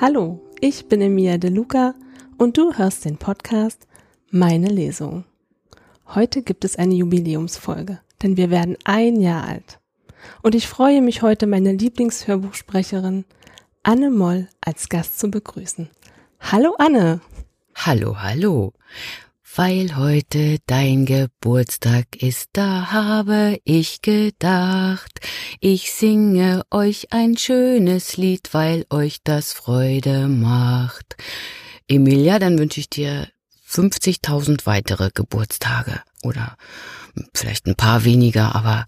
Hallo, ich bin Emilia De Luca und du hörst den Podcast Meine Lesung. Heute gibt es eine Jubiläumsfolge, denn wir werden ein Jahr alt. Und ich freue mich heute, meine Lieblingshörbuchsprecherin Anne Moll als Gast zu begrüßen. Hallo Anne. Hallo, hallo. Weil heute dein Geburtstag ist, da habe ich gedacht, ich singe euch ein schönes Lied, weil euch das Freude macht. Emilia, dann wünsche ich dir 50.000 weitere Geburtstage oder vielleicht ein paar weniger, aber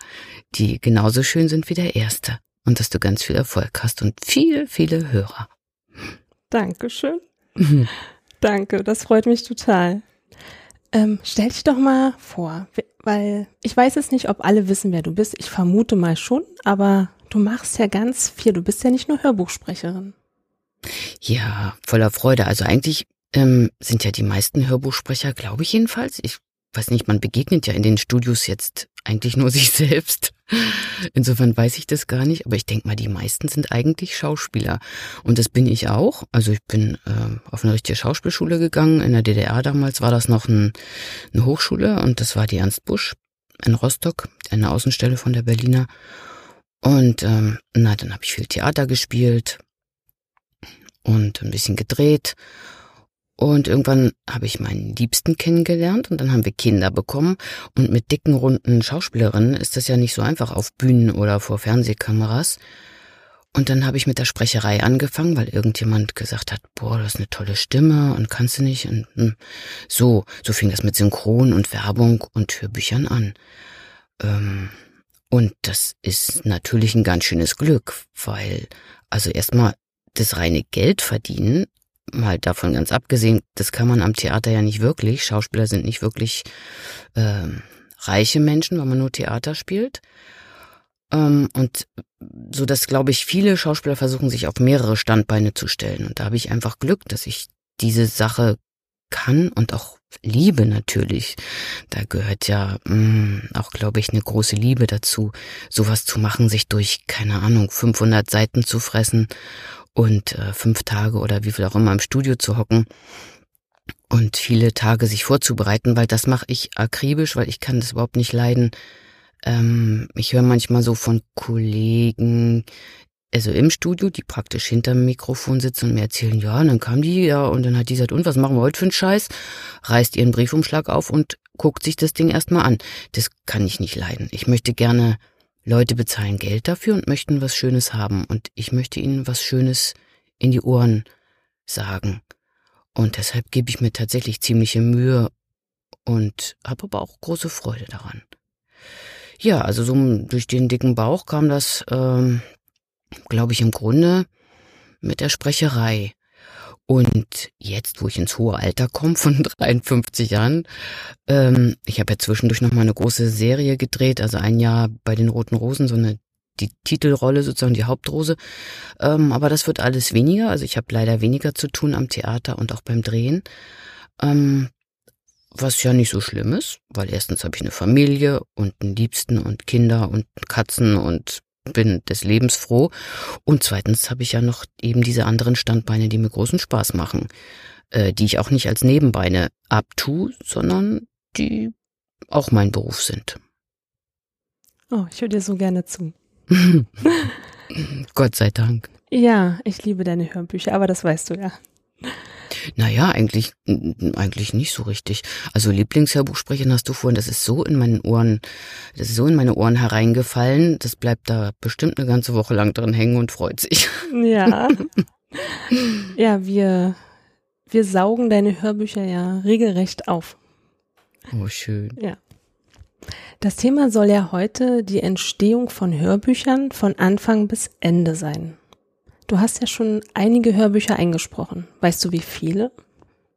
die genauso schön sind wie der erste und dass du ganz viel Erfolg hast und viele, viele Hörer. Dankeschön. Danke, das freut mich total. Ähm, stell dich doch mal vor, weil ich weiß es nicht, ob alle wissen, wer du bist. Ich vermute mal schon, aber du machst ja ganz viel. Du bist ja nicht nur Hörbuchsprecherin. Ja, voller Freude. Also eigentlich ähm, sind ja die meisten Hörbuchsprecher, glaube ich jedenfalls. Ich weiß nicht, man begegnet ja in den Studios jetzt eigentlich nur sich selbst. Insofern weiß ich das gar nicht, aber ich denke mal, die meisten sind eigentlich Schauspieler. Und das bin ich auch. Also ich bin äh, auf eine richtige Schauspielschule gegangen. In der DDR damals war das noch ein, eine Hochschule und das war die Ernst Busch in Rostock, eine Außenstelle von der Berliner. Und ähm, na, dann habe ich viel Theater gespielt und ein bisschen gedreht und irgendwann habe ich meinen Liebsten kennengelernt und dann haben wir Kinder bekommen. Und mit dicken, runden Schauspielerinnen ist das ja nicht so einfach auf Bühnen oder vor Fernsehkameras. Und dann habe ich mit der Sprecherei angefangen, weil irgendjemand gesagt hat, boah, das ist eine tolle Stimme und kannst du nicht. Und hm, so, so fing das mit Synchron und Werbung und Hörbüchern an. Ähm, und das ist natürlich ein ganz schönes Glück, weil also erstmal das reine Geld verdienen mal davon ganz abgesehen, das kann man am Theater ja nicht wirklich. Schauspieler sind nicht wirklich äh, reiche Menschen, weil man nur Theater spielt. Ähm, und so dass, glaube ich, viele Schauspieler versuchen, sich auf mehrere Standbeine zu stellen. Und da habe ich einfach Glück, dass ich diese Sache kann und auch liebe natürlich. Da gehört ja mh, mm, auch, glaube ich, eine große Liebe dazu, sowas zu machen, sich durch, keine Ahnung, 500 Seiten zu fressen und äh, fünf Tage oder wie viel auch immer im Studio zu hocken und viele Tage sich vorzubereiten, weil das mache ich akribisch, weil ich kann das überhaupt nicht leiden. Ähm, ich höre manchmal so von Kollegen, also im Studio, die praktisch hinterm Mikrofon sitzen und mir erzählen, ja, und dann kam die, ja, und dann hat die gesagt, und was machen wir heute für einen Scheiß? Reißt ihren Briefumschlag auf und guckt sich das Ding erstmal an. Das kann ich nicht leiden. Ich möchte gerne Leute bezahlen Geld dafür und möchten was Schönes haben und ich möchte ihnen was Schönes in die Ohren sagen. Und deshalb gebe ich mir tatsächlich ziemliche Mühe und habe aber auch große Freude daran. Ja, also so durch den dicken Bauch kam das, ähm, glaube ich, im Grunde mit der Sprecherei. Und jetzt, wo ich ins hohe Alter komme von 53 Jahren, ähm, ich habe ja zwischendurch noch mal eine große Serie gedreht, also ein Jahr bei den Roten Rosen, so eine die Titelrolle sozusagen die Hauptrose. Ähm, aber das wird alles weniger. Also ich habe leider weniger zu tun am Theater und auch beim Drehen. Ähm, was ja nicht so schlimm ist, weil erstens habe ich eine Familie und einen Liebsten und Kinder und Katzen und bin des Lebens froh. Und zweitens habe ich ja noch eben diese anderen Standbeine, die mir großen Spaß machen, äh, die ich auch nicht als Nebenbeine abtue, sondern die auch mein Beruf sind. Oh, ich höre dir so gerne zu. Gott sei Dank. Ja, ich liebe deine Hörbücher, aber das weißt du ja. Naja, eigentlich, eigentlich nicht so richtig. Also Lieblingshörbuchsprechen hast du vorhin, das ist so in meinen Ohren, das ist so in meine Ohren hereingefallen, das bleibt da bestimmt eine ganze Woche lang drin hängen und freut sich. Ja. ja, wir, wir saugen deine Hörbücher ja regelrecht auf. Oh, schön. Ja. Das Thema soll ja heute die Entstehung von Hörbüchern von Anfang bis Ende sein. Du hast ja schon einige Hörbücher eingesprochen. Weißt du, wie viele?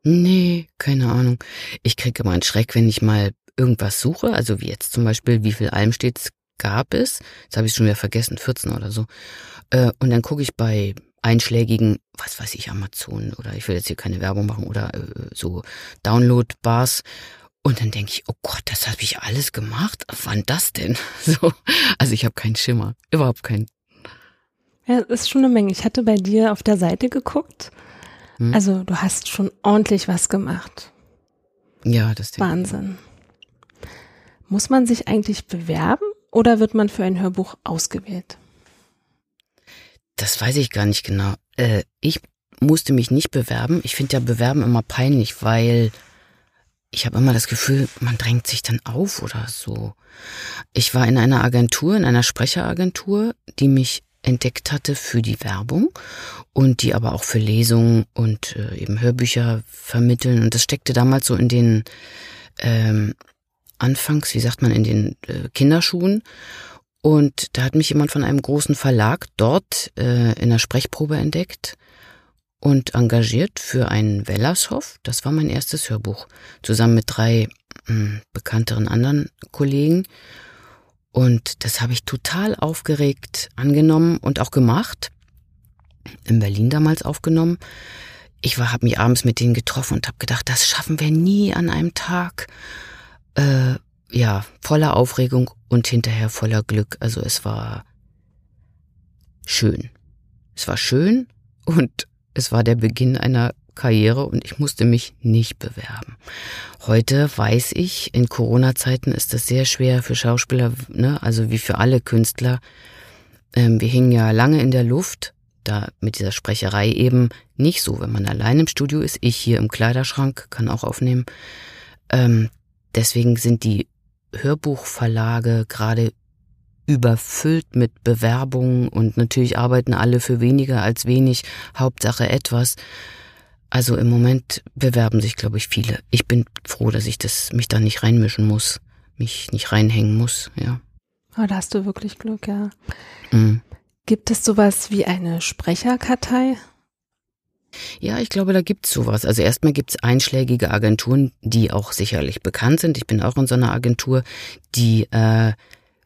Nee, keine Ahnung. Ich kriege immer einen Schreck, wenn ich mal irgendwas suche. Also wie jetzt zum Beispiel, wie viel Almstedts gab es? Jetzt habe ich schon wieder vergessen, 14 oder so. Äh, und dann gucke ich bei einschlägigen, was weiß ich, Amazon oder ich will jetzt hier keine Werbung machen oder äh, so Download-Bars. Und dann denke ich, oh Gott, das habe ich alles gemacht. Wann das denn? So, also ich habe keinen Schimmer, überhaupt keinen. Ja, ist schon eine Menge. Ich hatte bei dir auf der Seite geguckt. Hm. Also du hast schon ordentlich was gemacht. Ja, das ist Wahnsinn. Muss man sich eigentlich bewerben oder wird man für ein Hörbuch ausgewählt? Das weiß ich gar nicht genau. Äh, ich musste mich nicht bewerben. Ich finde ja Bewerben immer peinlich, weil ich habe immer das Gefühl, man drängt sich dann auf oder so. Ich war in einer Agentur, in einer Sprecheragentur, die mich entdeckt hatte für die Werbung und die aber auch für Lesungen und äh, eben Hörbücher vermitteln. Und das steckte damals so in den ähm, Anfangs, wie sagt man, in den äh, Kinderschuhen. Und da hat mich jemand von einem großen Verlag dort äh, in der Sprechprobe entdeckt und engagiert für einen Wellershof. Das war mein erstes Hörbuch, zusammen mit drei mh, hm, bekannteren anderen Kollegen. Und das habe ich total aufgeregt angenommen und auch gemacht. In Berlin damals aufgenommen. Ich war, habe mich abends mit denen getroffen und habe gedacht, das schaffen wir nie an einem Tag. Äh, ja, voller Aufregung und hinterher voller Glück. Also es war schön. Es war schön und es war der Beginn einer Karriere und ich musste mich nicht bewerben. Heute weiß ich, in Corona-Zeiten ist das sehr schwer für Schauspieler, ne? also wie für alle Künstler. Ähm, wir hingen ja lange in der Luft, da mit dieser Sprecherei eben nicht so, wenn man allein im Studio ist. Ich hier im Kleiderschrank kann auch aufnehmen. Ähm, deswegen sind die Hörbuchverlage gerade überfüllt mit Bewerbungen und natürlich arbeiten alle für weniger als wenig, Hauptsache etwas. Also im Moment bewerben sich, glaube ich, viele. Ich bin froh, dass ich das mich da nicht reinmischen muss, mich nicht reinhängen muss, ja. Oh, da hast du wirklich Glück, ja. Mhm. Gibt es sowas wie eine Sprecherkartei? Ja, ich glaube, da gibt's sowas. Also erstmal gibt's einschlägige Agenturen, die auch sicherlich bekannt sind. Ich bin auch in so einer Agentur, die äh,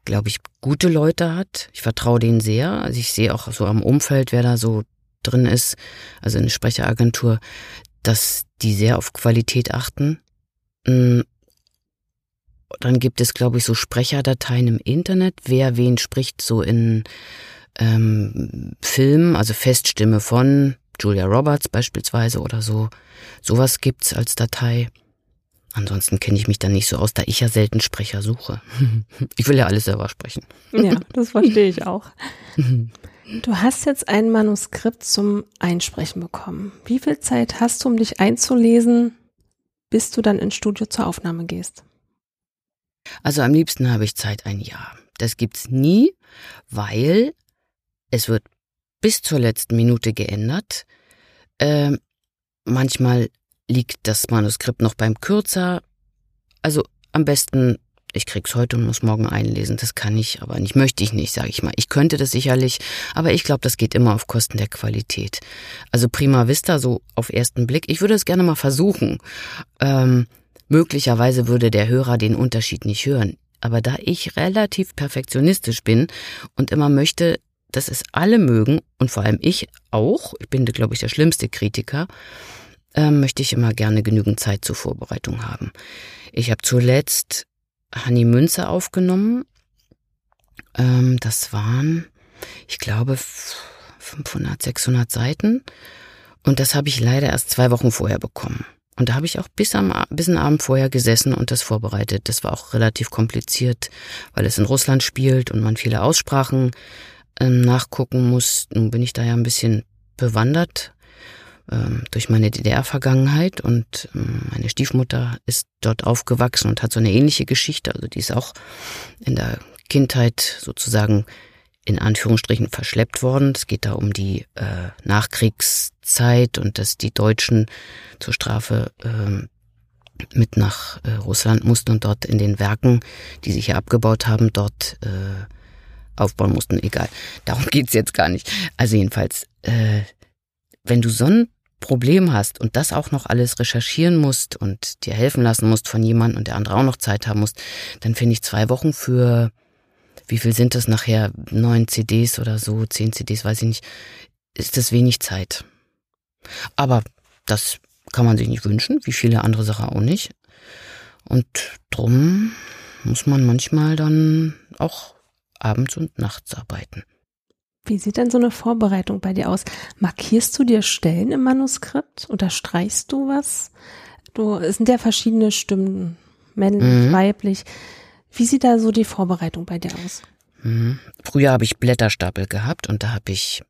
glaube ich, gute Leute hat. Ich vertraue denen sehr. Also ich sehe auch so am Umfeld, wer da so drin ist, also eine Sprecheragentur, dass die sehr auf Qualität achten. Mm. Dann gibt es, glaube ich, so Sprecherdateien im Internet, wer wen spricht, so in ähm, Filmen, also Feststimme von Julia Roberts beispielsweise oder so. Sowas gibt's als Datei. Ansonsten kenne ich mich da nicht so aus, da ich ja selten Sprecher suche. Ich will ja alles selber sprechen. Ja, das verstehe ich auch. Du hast jetzt ein Manuskript zum Einsprechen bekommen. Wie viel Zeit hast du, um dich einzulesen, bis du dann ins Studio zur Aufnahme gehst? Also am liebsten habe ich Zeit ein Jahr. Das gibt's nie, weil es wird bis zur letzten Minute geändert. Äh, manchmal liegt das Manuskript noch beim Kürzer. Also am besten, ich krieg's heute und muss morgen einlesen. Das kann ich, aber nicht möchte ich nicht, sage ich mal. Ich könnte das sicherlich, aber ich glaube, das geht immer auf Kosten der Qualität. Also prima vista, so auf ersten Blick. Ich würde es gerne mal versuchen. Ähm, möglicherweise würde der Hörer den Unterschied nicht hören. Aber da ich relativ perfektionistisch bin und immer möchte, dass es alle mögen und vor allem ich auch, ich bin, glaube ich, der schlimmste Kritiker, äh, möchte ich immer gerne genügend Zeit zur Vorbereitung haben. Ich habe zuletzt Hanni Münze aufgenommen. Ähm, das waren, ich glaube, 500, 600 Seiten. Und das habe ich leider erst zwei Wochen vorher bekommen. Und da habe ich auch bis am bis am Abend vorher gesessen und das vorbereitet. Das war auch relativ kompliziert, weil es in Russland spielt und man viele Aussprachen ähm, nachgucken muss. Nun bin ich da ja ein bisschen bewandert ähm, durch meine DDR-Vergangenheit und ähm, meine Stiefmutter ist dort aufgewachsen und hat so eine ähnliche Geschichte. Also die ist auch in der Kindheit sozusagen in Anführungsstrichen verschleppt worden. Es geht da um die äh, Nachkriegszeit und dass die Deutschen zur Strafe äh, mit nach äh, Russland mussten und dort in den Werken, die sich hier abgebaut haben, dort äh, aufbauen mussten. Egal, darum geht's jetzt gar nicht. Also jedenfalls, äh, wenn du so ein Problem hast und das auch noch alles recherchieren musst und dir helfen lassen musst von jemandem und der andere auch noch Zeit haben muss, dann finde ich zwei Wochen für, wie viel sind das nachher, neun CDs oder so, zehn CDs, weiß ich nicht, ist das wenig Zeit. Aber das kann man sich nicht wünschen, wie viele andere Sachen auch nicht. Und drum muss man manchmal dann auch abends und nachts arbeiten. Wie sieht denn so eine Vorbereitung bei dir aus? Markierst du dir Stellen im Manuskript? Unterstreichst du was? Du, es sind ja verschiedene Stimmen, männlich, mhm. weiblich. Wie sieht da so die Vorbereitung bei dir aus? Mhm. Früher habe ich Blätterstapel gehabt und da habe ich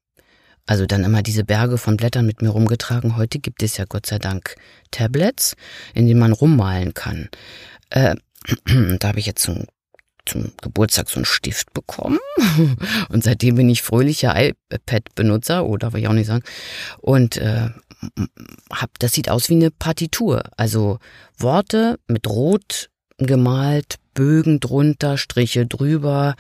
also dann immer diese Berge von Blättern mit mir rumgetragen. Heute gibt es ja Gott sei Dank Tablets, in denen man rummalen kann. Äh, da habe ich jetzt so zum Geburtstag so einen Stift bekommen und seitdem bin ich fröhlicher iPad-Benutzer oder will ich auch nicht sagen und äh, hab das sieht aus wie eine Partitur, also Worte mit Rot gemalt, Bögen drunter, Striche drüber.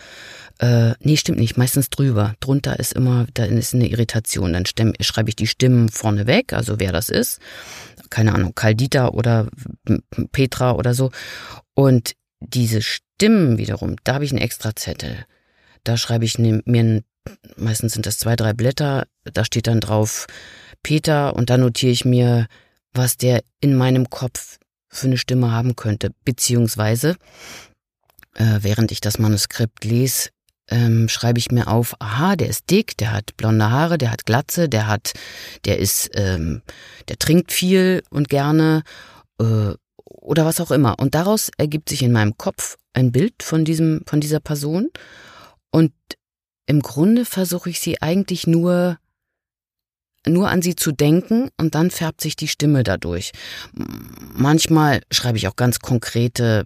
Äh, nee, stimmt nicht, meistens drüber. Drunter ist immer, da ist eine Irritation. Dann schreibe ich die Stimmen vorne weg, also wer das ist. Keine Ahnung, Karl Dieter oder Petra oder so. Und diese Stimmen wiederum, da habe ich einen extra Zettel. Da schreibe ich mir, ein, meistens sind das zwei, drei Blätter, da steht dann drauf Peter und da notiere ich mir, was der in meinem Kopf für eine Stimme haben könnte. Beziehungsweise, äh, während ich das Manuskript lese, ähm, schreibe ich mir auf, aha, der ist dick, der hat blonde Haare, der hat Glatze, der hat, der ist, ähm, der trinkt viel und gerne äh, oder was auch immer. Und daraus ergibt sich in meinem Kopf ein Bild von diesem, von dieser Person. Und im Grunde versuche ich sie eigentlich nur nur an sie zu denken und dann färbt sich die Stimme dadurch. Manchmal schreibe ich auch ganz konkrete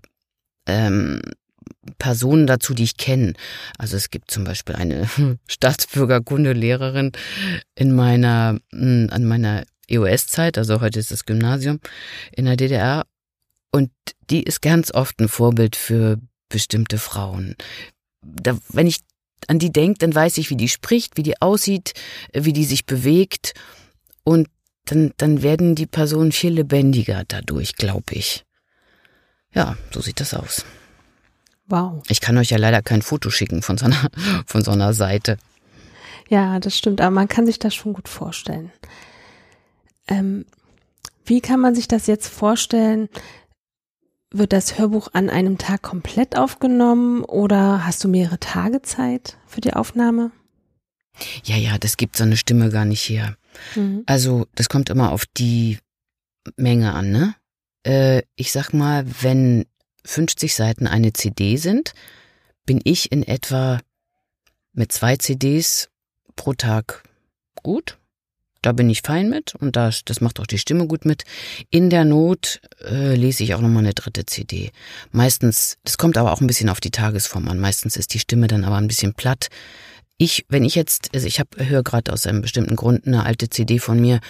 ähm, Personen dazu, die ich kenne. Also es gibt zum Beispiel eine Staatsbürgerkundelehrerin in meiner, hm, an meiner EOS-Zeit, also heute ist das Gymnasium in der DDR. Und die ist ganz oft ein Vorbild für bestimmte Frauen. Da, wenn ich an die denke, dann weiß ich, wie die spricht, wie die aussieht, wie die sich bewegt. Und dann, dann werden die Personen viel lebendiger dadurch, glaube ich. Ja, so sieht das aus. Wow. Ich kann euch ja leider kein Foto schicken von so einer, von so einer Seite. Ja, das stimmt, aber man kann sich das schon gut vorstellen. Ähm, wie kann man sich das jetzt vorstellen? Wird das Hörbuch an einem Tag komplett aufgenommen oder hast du mehrere Tage Zeit für die Aufnahme? Ja, ja, das gibt so eine Stimme gar nicht her. Mhm. Also, das kommt immer auf die Menge an, ne? Äh, ich sag mal, wenn 50 Seiten eine CD sind, bin ich in etwa mit zwei CDs pro Tag gut. Da bin ich fein mit und das, das macht auch die Stimme gut mit. In der Not äh, lese ich auch nochmal eine dritte CD. Meistens, das kommt aber auch ein bisschen auf die Tagesform an. Meistens ist die Stimme dann aber ein bisschen platt. Ich, wenn ich jetzt, also ich habe höre gerade aus einem bestimmten Grund eine alte CD von mir,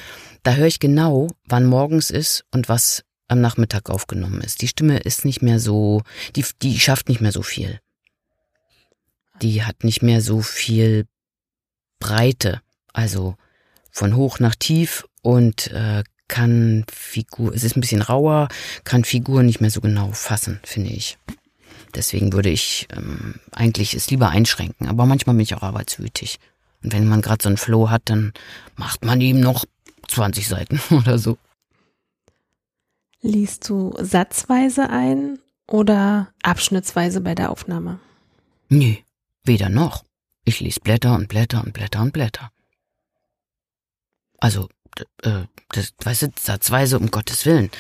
da höre ich genau, wann morgens ist und was am Nachmittag aufgenommen ist. Die Stimme ist nicht mehr so, die, die schafft nicht mehr so viel. Die hat nicht mehr so viel Breite. Also von hoch nach tief und äh, kann Figur, es ist ein bisschen rauer, kann Figur nicht mehr so genau fassen, finde ich. Deswegen würde ich ähm, eigentlich es lieber einschränken, aber manchmal bin ich auch arbeitswütig. Und wenn man gerade so einen Flow hat, dann macht man ihm noch 20 Seiten oder so. Liest du satzweise ein oder abschnittsweise bei der Aufnahme? Nee, weder noch. Ich lese Blätter und Blätter und Blätter und Blätter. Also, äh, das, weißt du, satzweise, um Gottes Willen.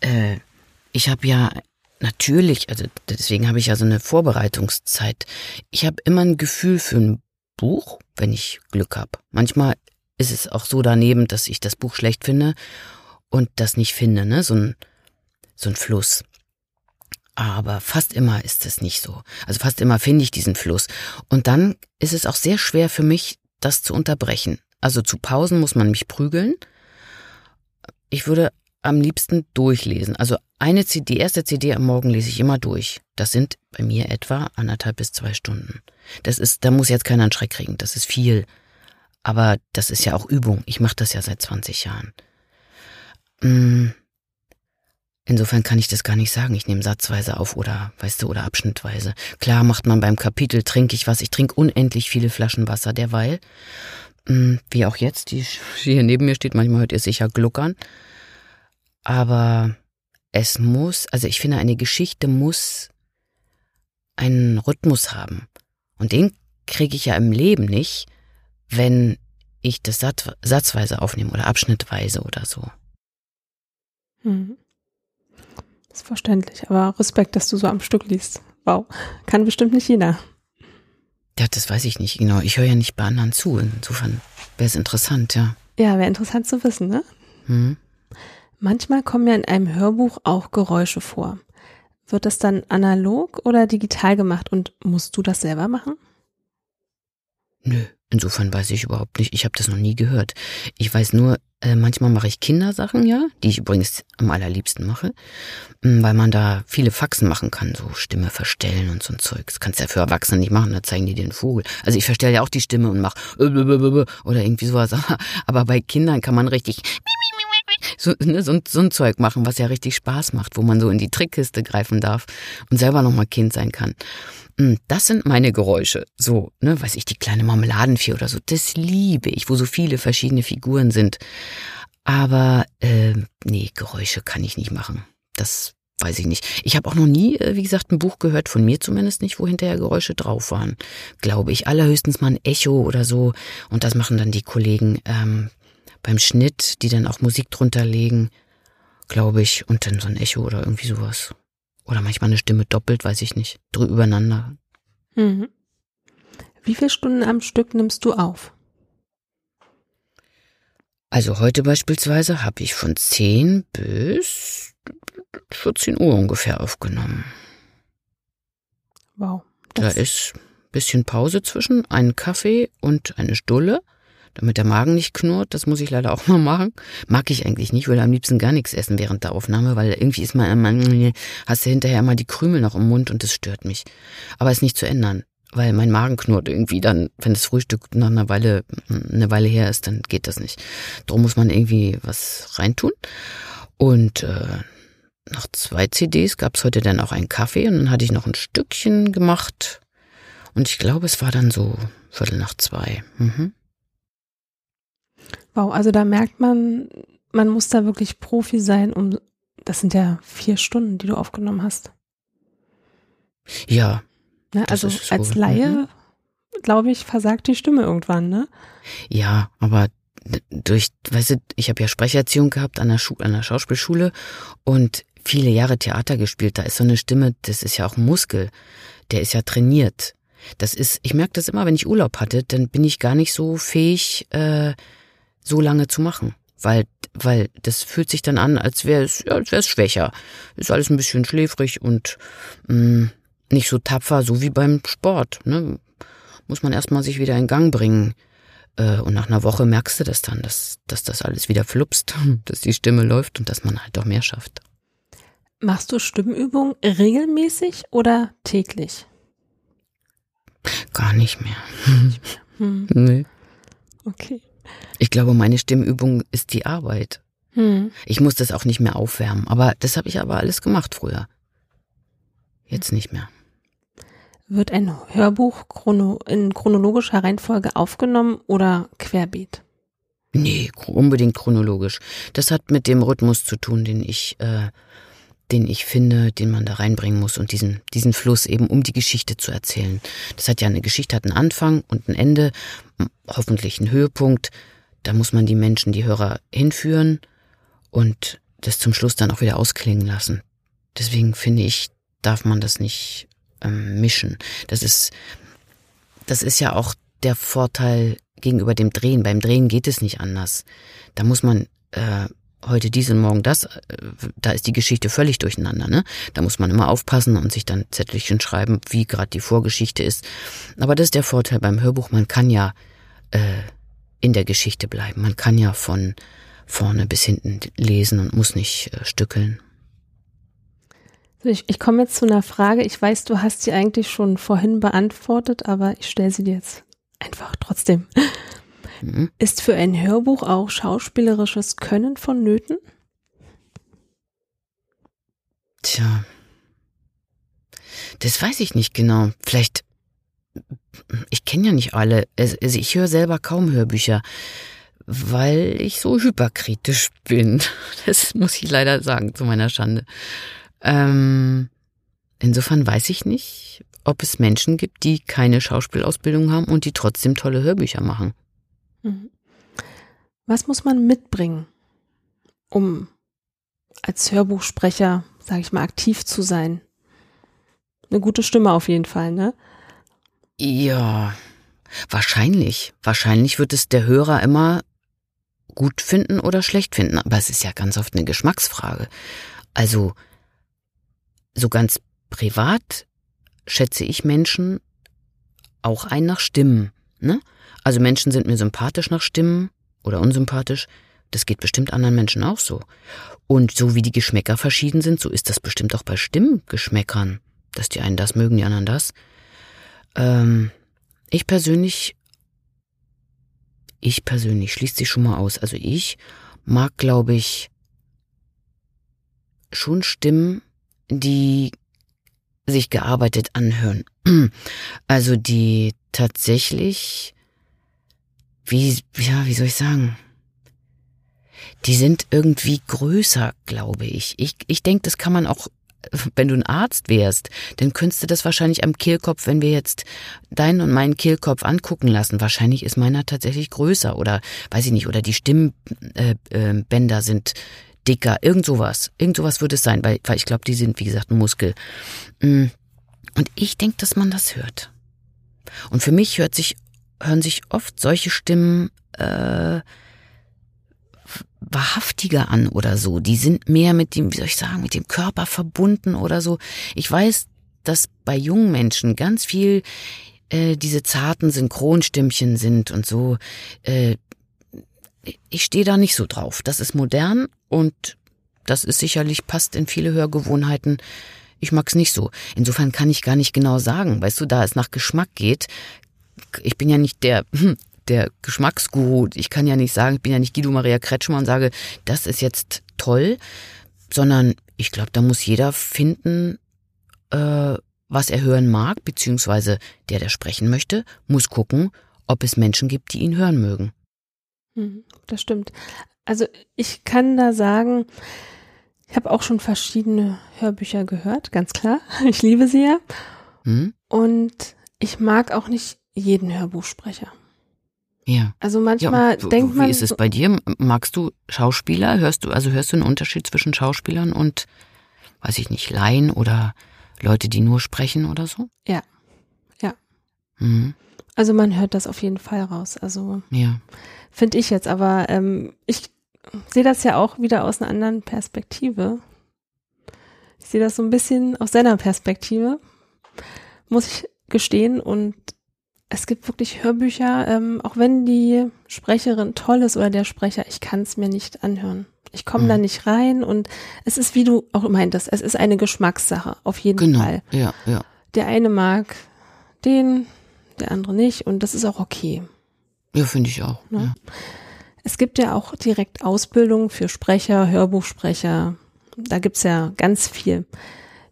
Äh, ich habe ja natürlich, also deswegen habe ich ja so eine Vorbereitungszeit. Ich habe immer ein Gefühl für ein Buch, wenn ich Glück habe. Manchmal ist es auch so daneben, dass ich das Buch schlecht finde und das nicht finde, ne? So ein, so ein Fluss. Aber fast immer ist es nicht so. Also fast immer finde ich diesen Fluss. Und dann ist es auch sehr schwer für mich, das zu unterbrechen. Also zu Pausen muss man mich prügeln. Ich würde am liebsten durchlesen. Also eine CD, die erste CD am Morgen lese ich immer durch. Das sind bei mir etwa anderthalb bis zwei Stunden. Das ist, da muss jetzt keiner einen Schreck kriegen. Das ist viel. Aber das ist ja auch Übung. Ich mache das ja seit 20 Jahren. Hm. Insofern kann ich das gar nicht sagen. Ich nehme satzweise auf oder, weißt du, oder abschnittweise. Klar macht man beim Kapitel, trinke ich was. Ich trinke unendlich viele Flaschen Wasser derweil. Mm, wie auch jetzt, die hier neben mir steht, manchmal hört ihr sicher gluckern. Aber es muss, also ich finde, eine Geschichte muss einen Rhythmus haben. Und den kriege ich ja im Leben nicht, wenn ich das Satz, satzweise aufnehme oder abschnittweise oder so. Hm. Ist verständlich, aber Respekt, dass du so am Stück liest. Wow, kann bestimmt nicht jeder. Ja, das weiß ich nicht genau. Ich höre ja nicht bei anderen zu. Insofern wäre es interessant, ja. Ja, wäre interessant zu wissen, ne? Hm. Manchmal kommen ja in einem Hörbuch auch Geräusche vor. Wird das dann analog oder digital gemacht und musst du das selber machen? Nö, insofern weiß ich überhaupt nicht. Ich habe das noch nie gehört. Ich weiß nur, äh, manchmal mache ich Kindersachen, ja, die ich übrigens am allerliebsten mache, mm, weil man da viele Faxen machen kann, so Stimme verstellen und so ein Zeug. Das kannst du ja für Erwachsene nicht machen, da zeigen die den Vogel. Also ich verstelle ja auch die Stimme und mache oder irgendwie sowas. Aber bei Kindern kann man richtig so, ne, so, so ein Zeug machen, was ja richtig Spaß macht, wo man so in die Trickkiste greifen darf und selber nochmal Kind sein kann. Hm, das sind meine Geräusche. So, ne, weiß ich, die kleine Marmeladenvieh oder so. Das liebe ich, wo so viele verschiedene Figuren sind. Aber äh, nee, Geräusche kann ich nicht machen. Das weiß ich nicht. Ich habe auch noch nie, äh, wie gesagt, ein Buch gehört, von mir zumindest nicht, wo hinterher Geräusche drauf waren. Glaube ich. Allerhöchstens mal ein Echo oder so. Und das machen dann die Kollegen ähm, beim Schnitt, die dann auch Musik drunter legen, glaube ich, und dann so ein Echo oder irgendwie sowas. Oder manchmal eine Stimme doppelt, weiß ich nicht. Drü übereinander. Mhm. Wie viele Stunden am Stück nimmst du auf? Also heute beispielsweise habe ich von 10 bis 14 Uhr ungefähr aufgenommen. Wow. Da ist bisschen Pause zwischen, einen Kaffee und eine Stulle damit der Magen nicht knurrt. Das muss ich leider auch mal machen. Mag ich eigentlich nicht, will am liebsten gar nichts essen während der Aufnahme, weil irgendwie ist man immer, hast du hinterher immer die Krümel noch im Mund und das stört mich. Aber ist nicht zu ändern, weil mein Magen knurrt irgendwie dann, wenn das Frühstück nach einer Weile, eine Weile her ist, dann geht das nicht. Darum muss man irgendwie was reintun. Und äh, nach zwei CDs gab es heute dann auch einen Kaffee und dann hatte ich noch ein Stückchen gemacht. Und ich glaube, es war dann so Viertel nach zwei. Mhm. Wow, also da merkt man, man muss da wirklich Profi sein, um, das sind ja vier Stunden, die du aufgenommen hast. Ja. Ne, also so. als Laie, mhm. glaube ich, versagt die Stimme irgendwann, ne? Ja, aber durch, weißt du, ich habe ja Sprecherziehung gehabt an der, Schu an der Schauspielschule und viele Jahre Theater gespielt. Da ist so eine Stimme, das ist ja auch ein Muskel, der ist ja trainiert. Das ist, ich merke das immer, wenn ich Urlaub hatte, dann bin ich gar nicht so fähig, äh, so lange zu machen. Weil, weil das fühlt sich dann an, als wäre es, ja, als wäre es schwächer. Ist alles ein bisschen schläfrig und mh, mm, nicht so tapfer, so wie beim Sport. Ne? Muss man erstmal sich wieder in Gang bringen. Äh, und nach einer Woche merkst du das dann, dass, dass das alles wieder flupst, dass die Stimme läuft und dass man halt auch mehr schafft. Machst du Stimmübungen regelmäßig oder täglich? Gar nicht mehr. Nicht mehr. Hm. Nee. Okay. Ich glaube, meine Stimmübung ist die Arbeit. Hm. Ich muss das auch nicht mehr aufwärmen. Aber das habe ich aber alles gemacht früher. Jetzt nicht mehr. Wird ein Hörbuch chrono in chronologischer Reihenfolge aufgenommen oder querbeet? Nee, unbedingt chronologisch. Das hat mit dem Rhythmus zu tun, den ich äh, den ich finde, den man da reinbringen muss und diesen, diesen Fluss eben, um die Geschichte zu erzählen. Das hat ja eine Geschichte, hat einen Anfang und ein Ende, hoffentlich einen Höhepunkt. Da muss man die Menschen, die Hörer hinführen und das zum Schluss dann auch wieder ausklingen lassen. Deswegen finde ich, darf man das nicht ähm, mischen. Das ist, das ist ja auch der Vorteil gegenüber dem Drehen. Beim Drehen geht es nicht anders. Da muss man äh, heute dies und morgen das, äh, da ist die Geschichte völlig durcheinander. Ne? Da muss man immer aufpassen und sich dann Zettelchen schreiben, wie gerade die Vorgeschichte ist. Aber das ist der Vorteil beim Hörbuch, man kann ja äh, in der Geschichte bleiben. Man kann ja von vorne bis hinten lesen und muss nicht äh, stückeln. Ich, ich komme jetzt zu einer Frage. Ich weiß, du hast sie eigentlich schon vorhin beantwortet, aber ich stelle sie dir jetzt einfach trotzdem. Ist für ein Hörbuch auch schauspielerisches Können vonnöten? Tja. Das weiß ich nicht genau. Vielleicht. Ich kenne ja nicht alle. Also ich höre selber kaum Hörbücher, weil ich so hyperkritisch bin. Das muss ich leider sagen, zu meiner Schande. Ähm, insofern weiß ich nicht, ob es Menschen gibt, die keine Schauspielausbildung haben und die trotzdem tolle Hörbücher machen. Mhm. Was muss man mitbringen, um als Hörbuchsprecher, sage ich mal, aktiv zu sein? Eine gute Stimme auf jeden Fall, ne? Ja, wahrscheinlich. Wahrscheinlich wird es der Hörer immer gut finden oder schlecht finden, aber es ist ja ganz oft eine Geschmacksfrage. Also, so ganz privat schätze ich Menschen auch ein nach Stimmen. Ne? Also Menschen sind mir sympathisch nach Stimmen oder unsympathisch. Das geht bestimmt anderen Menschen auch so. Und so wie die Geschmäcker verschieden sind, so ist das bestimmt auch bei Stimmgeschmäckern, dass die einen das mögen, die anderen das. Ähm, ich persönlich, ich persönlich schließt sich schon mal aus. Also ich mag, glaube ich, schon Stimmen, die sich gearbeitet anhören. Also die tatsächlich, wie, ja, wie soll ich sagen? Die sind irgendwie größer, glaube ich. Ich, ich denke, das kann man auch, wenn du ein Arzt wärst, dann könntest du das wahrscheinlich am Kehlkopf, wenn wir jetzt deinen und meinen Kehlkopf angucken lassen. Wahrscheinlich ist meiner tatsächlich größer oder weiß ich nicht, oder die Stimmbänder äh, äh, sind dicker, irgend sowas. Irgend sowas würde es sein, weil, weil ich glaube, die sind, wie gesagt, ein Muskel. Mm. Und ich denke, dass man das hört. Und für mich hört sich, hören sich oft solche Stimmen äh, wahrhaftiger an oder so. Die sind mehr mit dem, wie soll ich sagen, mit dem Körper verbunden oder so. Ich weiß, dass bei jungen Menschen ganz viel äh, diese zarten Synchronstimmchen sind und so. Äh, ich stehe da nicht so drauf. Das ist modern und das ist sicherlich passt in viele Hörgewohnheiten. Ich mag's nicht so. Insofern kann ich gar nicht genau sagen, weißt du, da es nach Geschmack geht. Ich bin ja nicht der der Geschmacksguru. Ich kann ja nicht sagen, ich bin ja nicht Guido Maria Kretschmer und sage, das ist jetzt toll, sondern ich glaube, da muss jeder finden, äh, was er hören mag, beziehungsweise der, der sprechen möchte, muss gucken, ob es Menschen gibt, die ihn hören mögen. Mhm, das stimmt. Also ich kann da sagen, ich habe auch schon verschiedene Hörbücher gehört, ganz klar. Ich liebe sie ja. Hm? Und ich mag auch nicht jeden Hörbuchsprecher. Ja. Also manchmal ja, denkt man. Wie ist es bei dir? Magst du Schauspieler? Hörst du, also hörst du einen Unterschied zwischen Schauspielern und, weiß ich nicht, Laien oder Leute, die nur sprechen oder so? Ja. Ja. Mhm. Also man hört das auf jeden Fall raus. Also. Ja finde ich jetzt. Aber ähm, ich sehe das ja auch wieder aus einer anderen Perspektive. Ich sehe das so ein bisschen aus seiner Perspektive, muss ich gestehen. Und es gibt wirklich Hörbücher, ähm, auch wenn die Sprecherin toll ist oder der Sprecher, ich kann es mir nicht anhören. Ich komme mhm. da nicht rein und es ist, wie du auch meintest, es ist eine Geschmackssache, auf jeden genau. Fall. Ja, ja. Der eine mag den, der andere nicht und das ist auch okay. Ja, finde ich auch. Ne? Ja. Es gibt ja auch direkt Ausbildung für Sprecher, Hörbuchsprecher. Da gibt's ja ganz viel.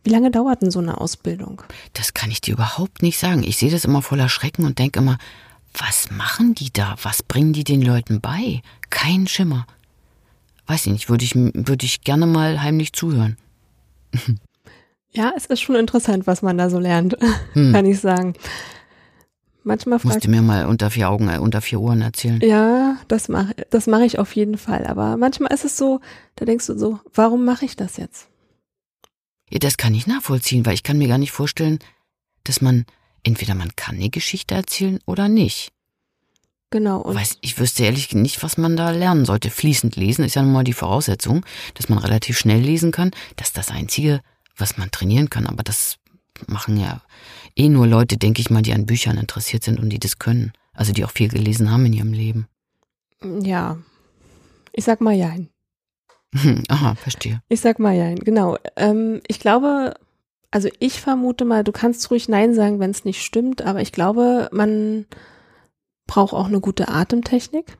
Wie lange dauert denn so eine Ausbildung? Das kann ich dir überhaupt nicht sagen. Ich sehe das immer voller Schrecken und denke immer, was machen die da? Was bringen die den Leuten bei? Kein Schimmer. Weiß ich nicht, würde ich, würde ich gerne mal heimlich zuhören. Ja, es ist schon interessant, was man da so lernt, hm. kann ich sagen. Manchmal fragt, Musst du mir mal unter vier Augen, äh, unter vier Ohren erzählen. Ja, das mache das mache ich auf jeden Fall. Aber manchmal ist es so, da denkst du so, warum mache ich das jetzt? Ja, das kann ich nachvollziehen, weil ich kann mir gar nicht vorstellen, dass man entweder man kann eine Geschichte erzählen oder nicht. Genau. Und Weiß, ich wüsste ehrlich nicht, was man da lernen sollte. Fließend lesen ist ja nun mal die Voraussetzung, dass man relativ schnell lesen kann. Das ist das Einzige, was man trainieren kann. Aber das machen ja eh nur Leute, denke ich mal, die an Büchern interessiert sind und die das können. Also die auch viel gelesen haben in ihrem Leben. Ja. Ich sag mal ja. Aha, verstehe. Ich sag mal ja, genau. Ähm, ich glaube, also ich vermute mal, du kannst ruhig Nein sagen, wenn es nicht stimmt, aber ich glaube, man braucht auch eine gute Atemtechnik.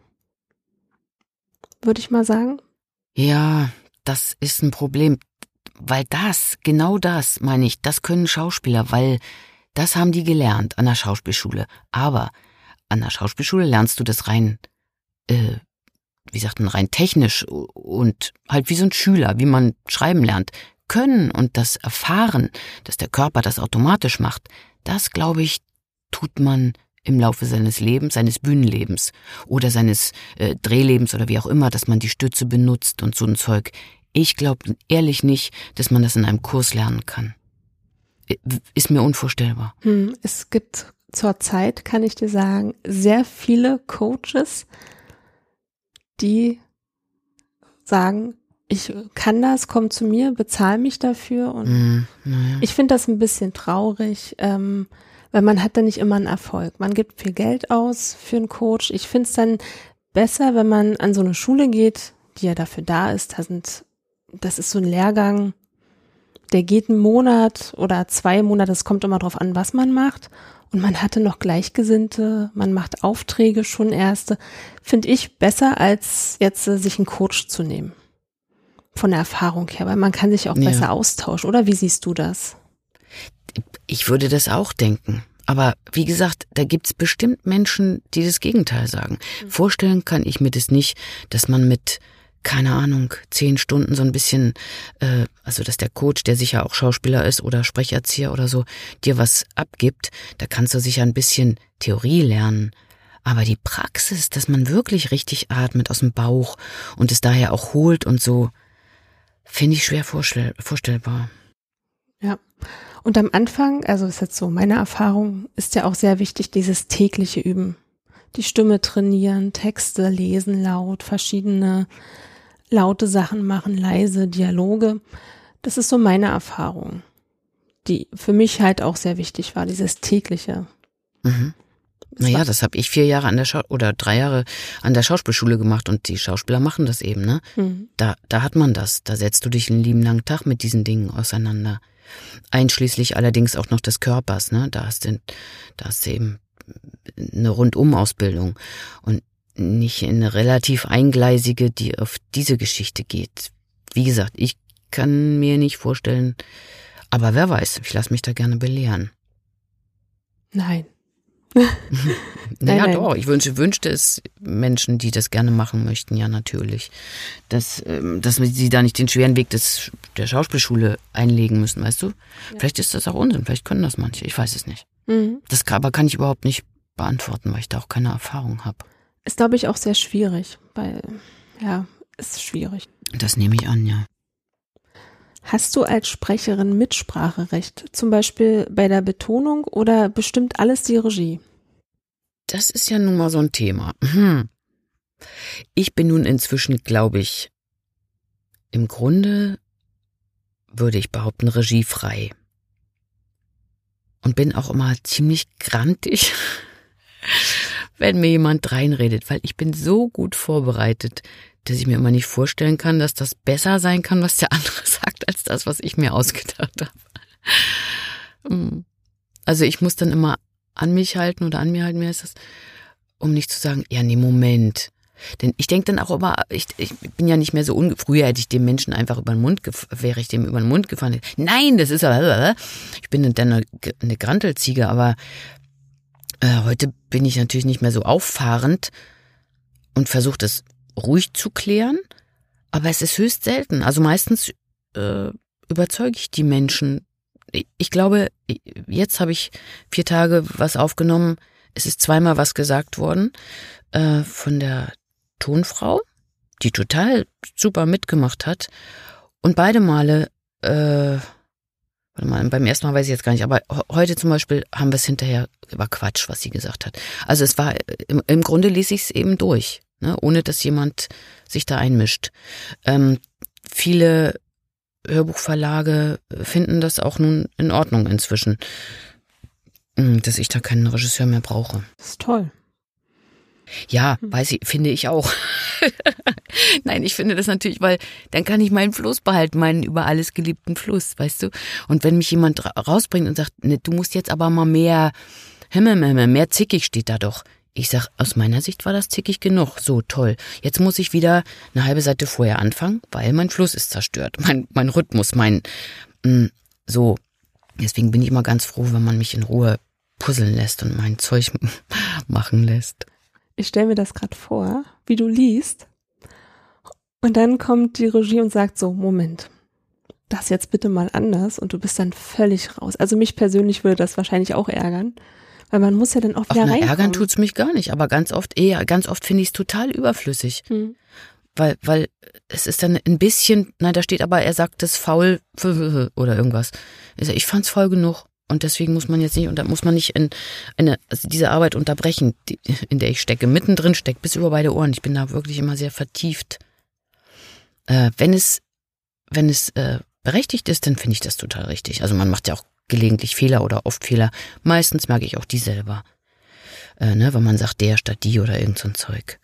Würde ich mal sagen. Ja, das ist ein Problem. Weil das, genau das, meine ich, das können Schauspieler, weil das haben die gelernt an der Schauspielschule. Aber an der Schauspielschule lernst du das rein, äh, wie sagt man, rein technisch und halt wie so ein Schüler, wie man schreiben lernt. Können und das Erfahren, dass der Körper das automatisch macht, das glaube ich, tut man im Laufe seines Lebens, seines Bühnenlebens oder seines äh, Drehlebens oder wie auch immer, dass man die Stütze benutzt und so ein Zeug. Ich glaube ehrlich nicht, dass man das in einem Kurs lernen kann. Ist mir unvorstellbar. Hm, es gibt zurzeit, kann ich dir sagen, sehr viele Coaches, die sagen, ich kann das, komm zu mir, bezahl mich dafür. Und mm, ja. ich finde das ein bisschen traurig, ähm, weil man hat dann nicht immer einen Erfolg. Man gibt viel Geld aus für einen Coach. Ich finde es dann besser, wenn man an so eine Schule geht, die ja dafür da ist. Da sind, das ist so ein Lehrgang, der geht einen Monat oder zwei Monate, es kommt immer drauf an, was man macht. Und man hatte noch Gleichgesinnte, man macht Aufträge schon erste. Finde ich besser, als jetzt äh, sich einen Coach zu nehmen von der Erfahrung her, weil man kann sich auch ja. besser austauschen, oder wie siehst du das? Ich würde das auch denken. Aber wie gesagt, da gibt's bestimmt Menschen, die das Gegenteil sagen. Mhm. Vorstellen kann ich mir das nicht, dass man mit, keine Ahnung, zehn Stunden so ein bisschen, äh, also dass der Coach, der sicher auch Schauspieler ist oder Sprecherzieher oder so, dir was abgibt. Da kannst du sicher ein bisschen Theorie lernen. Aber die Praxis, dass man wirklich richtig atmet aus dem Bauch und es daher auch holt und so, Finde ich schwer vorstell vorstellbar. Ja. Und am Anfang, also ist jetzt so meine Erfahrung, ist ja auch sehr wichtig dieses tägliche Üben. Die Stimme trainieren, Texte lesen laut, verschiedene laute Sachen machen, leise Dialoge. Das ist so meine Erfahrung, die für mich halt auch sehr wichtig war, dieses tägliche. Mhm. Naja, das habe ich vier Jahre an der Schau oder drei Jahre an der Schauspielschule gemacht und die Schauspieler machen das eben, ne? Mhm. Da, da hat man das. Da setzt du dich einen lieben langen Tag mit diesen Dingen auseinander. Einschließlich allerdings auch noch des Körpers, ne? Da hast du, da hast du eben eine Rundumausbildung und nicht eine relativ eingleisige, die auf diese Geschichte geht. Wie gesagt, ich kann mir nicht vorstellen, aber wer weiß, ich lasse mich da gerne belehren. Nein, naja, nein, doch. Ich wünsche, wünschte es Menschen, die das gerne machen möchten, ja, natürlich. Dass, ähm, dass sie da nicht den schweren Weg des, der Schauspielschule einlegen müssen, weißt du? Ja. Vielleicht ist das auch Unsinn, vielleicht können das manche, ich weiß es nicht. Mhm. Das aber kann ich überhaupt nicht beantworten, weil ich da auch keine Erfahrung habe. Ist, glaube ich, auch sehr schwierig, weil, ja, ist schwierig. Das nehme ich an, ja. Hast du als Sprecherin Mitspracherecht, zum Beispiel bei der Betonung oder bestimmt alles die Regie? Das ist ja nun mal so ein Thema. Hm. Ich bin nun inzwischen, glaube ich, im Grunde würde ich behaupten, regiefrei. Und bin auch immer ziemlich grantig, wenn mir jemand reinredet, weil ich bin so gut vorbereitet, dass ich mir immer nicht vorstellen kann, dass das besser sein kann, was der andere sagt, als das, was ich mir ausgedacht habe. Hm. Also ich muss dann immer an mich halten oder an mir halten, wie heißt das, um nicht zu sagen, ja, nee, Moment. Denn ich denke dann auch immer, ich, ich bin ja nicht mehr so unge früher hätte ich dem Menschen einfach über den Mund wäre ich dem über den Mund gefahren. Nein, das ist aber ich bin dann eine, eine Grantelziege, aber äh, heute bin ich natürlich nicht mehr so auffahrend und versuche das ruhig zu klären, aber es ist höchst selten. Also meistens äh, überzeuge ich die Menschen. Ich glaube, jetzt habe ich vier Tage was aufgenommen. Es ist zweimal was gesagt worden äh, von der Tonfrau, die total super mitgemacht hat. Und beide Male, äh, warte mal, beim ersten Mal weiß ich jetzt gar nicht, aber heute zum Beispiel haben wir es hinterher, war Quatsch, was sie gesagt hat. Also es war, im, im Grunde ließ ich es eben durch ne, ohne dass jemand sich da einmischt. Ähm, viele Hörbuchverlage finden das auch nun in Ordnung inzwischen, hm, dass ich da keinen Regisseur mehr brauche. Das ist toll. Ja, hm. weiß ich, finde ich auch. Nein, ich finde das natürlich, weil dann kann ich meinen Fluss behalten, meinen über alles geliebten Fluss, weißt du? Und wenn mich jemand rausbringt und sagt, ne, du musst jetzt aber mal mehr, mehr zickig steht da doch. Ich sag, aus meiner Sicht war das zickig genug. So toll. Jetzt muss ich wieder eine halbe Seite vorher anfangen, weil mein Fluss ist zerstört. Mein, mein Rhythmus, mein, mh, mm, so. Deswegen bin ich immer ganz froh, wenn man mich in Ruhe puzzeln lässt und mein Zeug machen lässt. Ich stelle mir das gerade vor, wie du liest. Und dann kommt die Regie und sagt so, Moment, das jetzt bitte mal anders und du bist dann völlig raus. Also mich persönlich würde das wahrscheinlich auch ärgern Weil man muss ja dann auch Ach, wieder reinkommen. ärgern tut's mich gar nicht, aber ganz oft, eher, ganz oft finde ich es total überflüssig. Hm. Weil, weil es ist dann ein bisschen, na, da steht aber, er sagt es faul oder irgendwas. Ich sag, Ich fand's faul genug. Und deswegen muss man jetzt nicht, und da muss man nicht in eine, also diese Arbeit unterbrechen, die, in der ich stecke, mittendrin steckt, bis über beide Ohren. Ich bin da wirklich immer sehr vertieft. Äh, wenn es, wenn es äh, berechtigt ist, dann finde ich das total richtig. Also man macht ja auch gelegentlich Fehler oder oft Fehler. Meistens merke ich auch die selber. Äh, ne, wenn man sagt der statt die oder irgend so ein Zeug.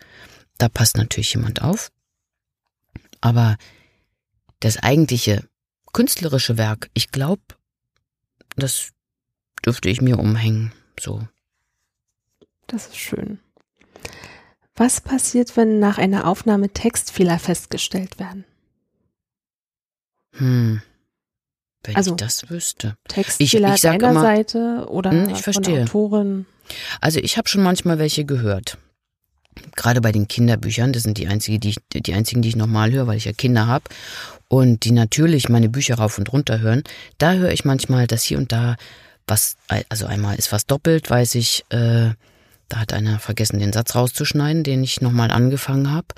Da passt natürlich jemand auf. Aber das eigentliche künstlerische Werk, ich glaube, das dürfte ich mir umhängen. So. Das ist schön. Was passiert, wenn nach einer Aufnahme Textfehler festgestellt werden? Hm. Wenn Also, ich das wüsste. Textfehler ich sag deiner immer- Seite oder Hm, ich verstehe. Autorin? Also ich habe schon manchmal welche gehört. Gerade bei den Kinderbüchern, das sind die einzige, die ich, die einzigen, die ich nochmal höre, weil ich ja Kinder habe und die natürlich meine Bücher rauf und runter hören. Da höre ich manchmal, dass hier und da was, also einmal ist was doppelt, weiß ich, äh, da hat einer vergessen, den Satz rauszuschneiden, den ich nochmal angefangen habe.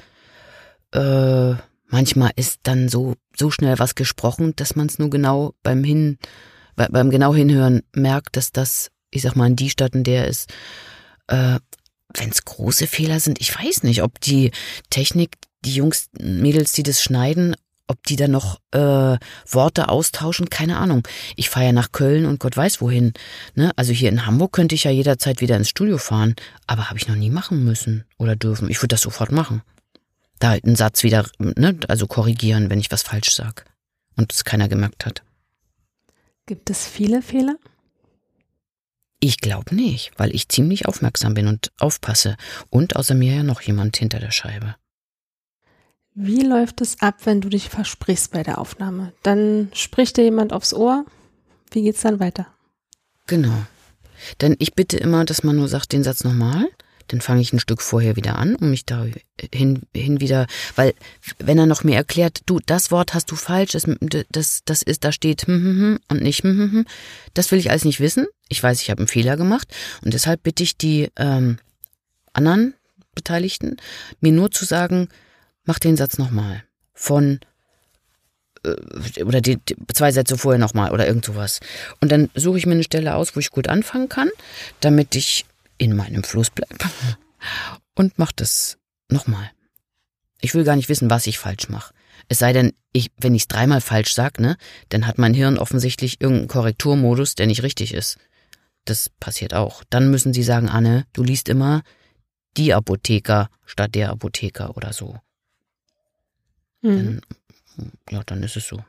Äh, manchmal ist dann so so schnell was gesprochen, dass man es nur genau beim hin bei, beim genau hinhören merkt, dass das, ich sag mal, in die Stadt, in der ist. Äh, Wenn es große Fehler sind, ich weiß nicht, ob die Technik, die Jungs, Mädels, die das schneiden, ob die da noch äh, Worte austauschen, keine Ahnung. Ich fahre ja nach Köln und Gott weiß wohin. Ne? Also hier in Hamburg könnte ich ja jederzeit wieder ins Studio fahren, aber habe ich noch nie machen müssen oder dürfen. Ich würde das sofort machen. Da einen Satz wieder, ne, also korrigieren, wenn ich was falsch sag und es keiner gemerkt hat. Gibt es viele Fehler? Ich glaube nicht, weil ich ziemlich aufmerksam bin und aufpasse. Und außer mir ja noch jemand hinter der Scheibe. Wie läuft es ab, wenn du dich versprichst bei der Aufnahme? Dann spricht dir jemand aufs Ohr. Wie geht's dann weiter? Genau. Denn ich bitte immer, dass man nur sagt den Satz nochmal. Dann fange ich ein Stück vorher wieder an, um mich da hin, hin wieder, weil wenn er noch mir erklärt, du, das Wort hast du falsch, das, das, das ist, da steht hm, hm, hm und nicht hm, hm, hm, das will ich alles nicht wissen. Ich weiß, ich habe einen Fehler gemacht und deshalb bitte ich die ähm, anderen Beteiligten, mir nur zu sagen, mach den Satz nochmal. Von äh, oder die, die zwei Sätze vorher nochmal oder irgend sowas. Und dann suche ich mir eine Stelle aus, wo ich gut anfangen kann, damit ich in meinem Fluss bleibe. Und mach das nochmal. Ich will gar nicht wissen, was ich falsch mache. Es sei denn, ich, wenn ich es dreimal falsch sag, ne, dann hat mein Hirn offensichtlich irgendeinen Korrekturmodus, der nicht richtig ist. Das passiert auch. Dann müssen sie sagen, Anne, du liest immer die Apotheker statt der Apotheker oder so. Hm. Dann, ja, dann ist es so.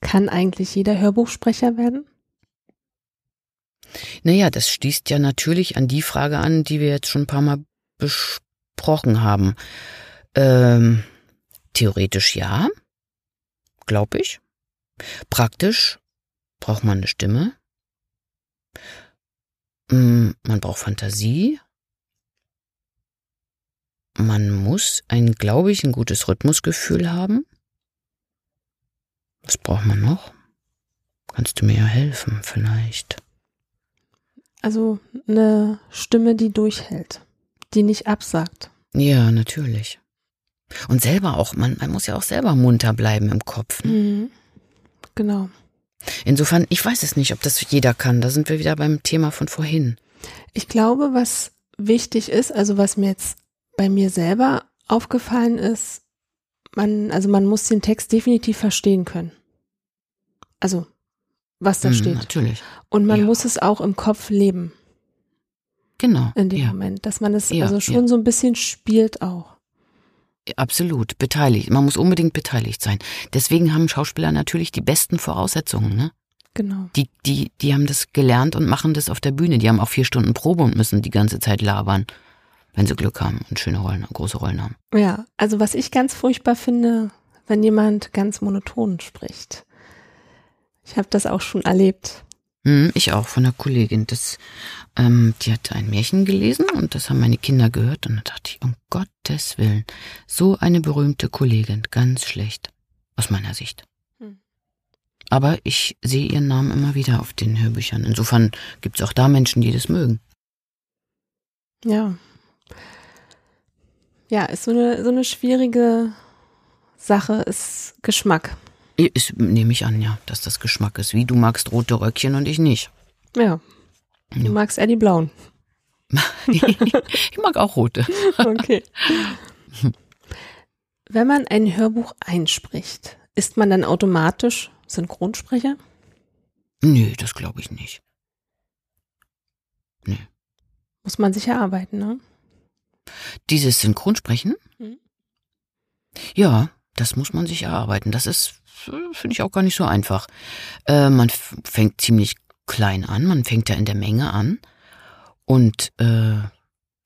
Kann eigentlich jeder Hörbuchsprecher werden? Naja, das schließt ja natürlich an die Frage an, die wir jetzt schon ein paar Mal besprochen haben. Ähm, theoretisch ja, glaube ich. Praktisch braucht man eine Stimme. Mm, Man braucht Fantasie. Man muss ein, glaube ich, ein gutes Rhythmusgefühl haben. Was braucht man noch? Kannst du mir ja helfen, vielleicht? Also eine Stimme, die durchhält, die nicht absagt. Ja, natürlich. Und selber auch, man, man muss ja auch selber munter bleiben im Kopf. Ne? Mhm. Genau. Insofern, ich weiß es nicht, ob das jeder kann. Da sind wir wieder beim Thema von vorhin. Ich glaube, was wichtig ist, also was mir jetzt bei mir selber aufgefallen ist, man, also man muss den Text definitiv verstehen können. Also, was da Hm, steht. Natürlich. Und man ja. muss es auch im Kopf leben Genau. in dem ja, Moment, dass man es Ja, also schon so ein bisschen spielt auch. absolut. Beteiligt. Man muss unbedingt beteiligt sein. Deswegen haben Schauspieler natürlich die besten Voraussetzungen, ne? Genau. Die, die, die haben das gelernt und machen das auf der Bühne. Die haben auch vier Stunden Probe und müssen die ganze Zeit labern, wenn sie Glück haben und schöne Rollen, große Rollen haben. Ja, also was ich ganz furchtbar finde, wenn jemand ganz monoton spricht. Ich habe das auch schon erlebt. Hm, ich auch von einer Kollegin. Das, ähm, die hatte ein Märchen gelesen und das haben meine Kinder gehört und da dachte ich, um Gottes Willen, so eine berühmte Kollegin, ganz schlecht. Aus meiner Sicht. Hm. Aber ich sehe ihren Namen immer wieder auf den Hörbüchern. Insofern gibt es auch da Menschen, die das mögen. Ja. Ja, ist so eine, so eine schwierige Sache, ist Geschmack. Ist, nehme ich an, ja, dass das Geschmack ist. Wie du magst rote Röckchen und ich nicht. Ja. Du ja. magst eher die blauen. ich mag auch rote. okay. Wenn man ein Hörbuch einspricht, ist man dann automatisch Synchronsprecher? Nö, das glaube ich nicht. Nö. Muss man sich erarbeiten, ne? Dieses Synchronsprechen? Mhm. Ja, das muss man sich erarbeiten. Das ist, finde ich, auch gar nicht so einfach. Äh, man fängt ziemlich klein an, man fängt ja in der Menge an. Und äh,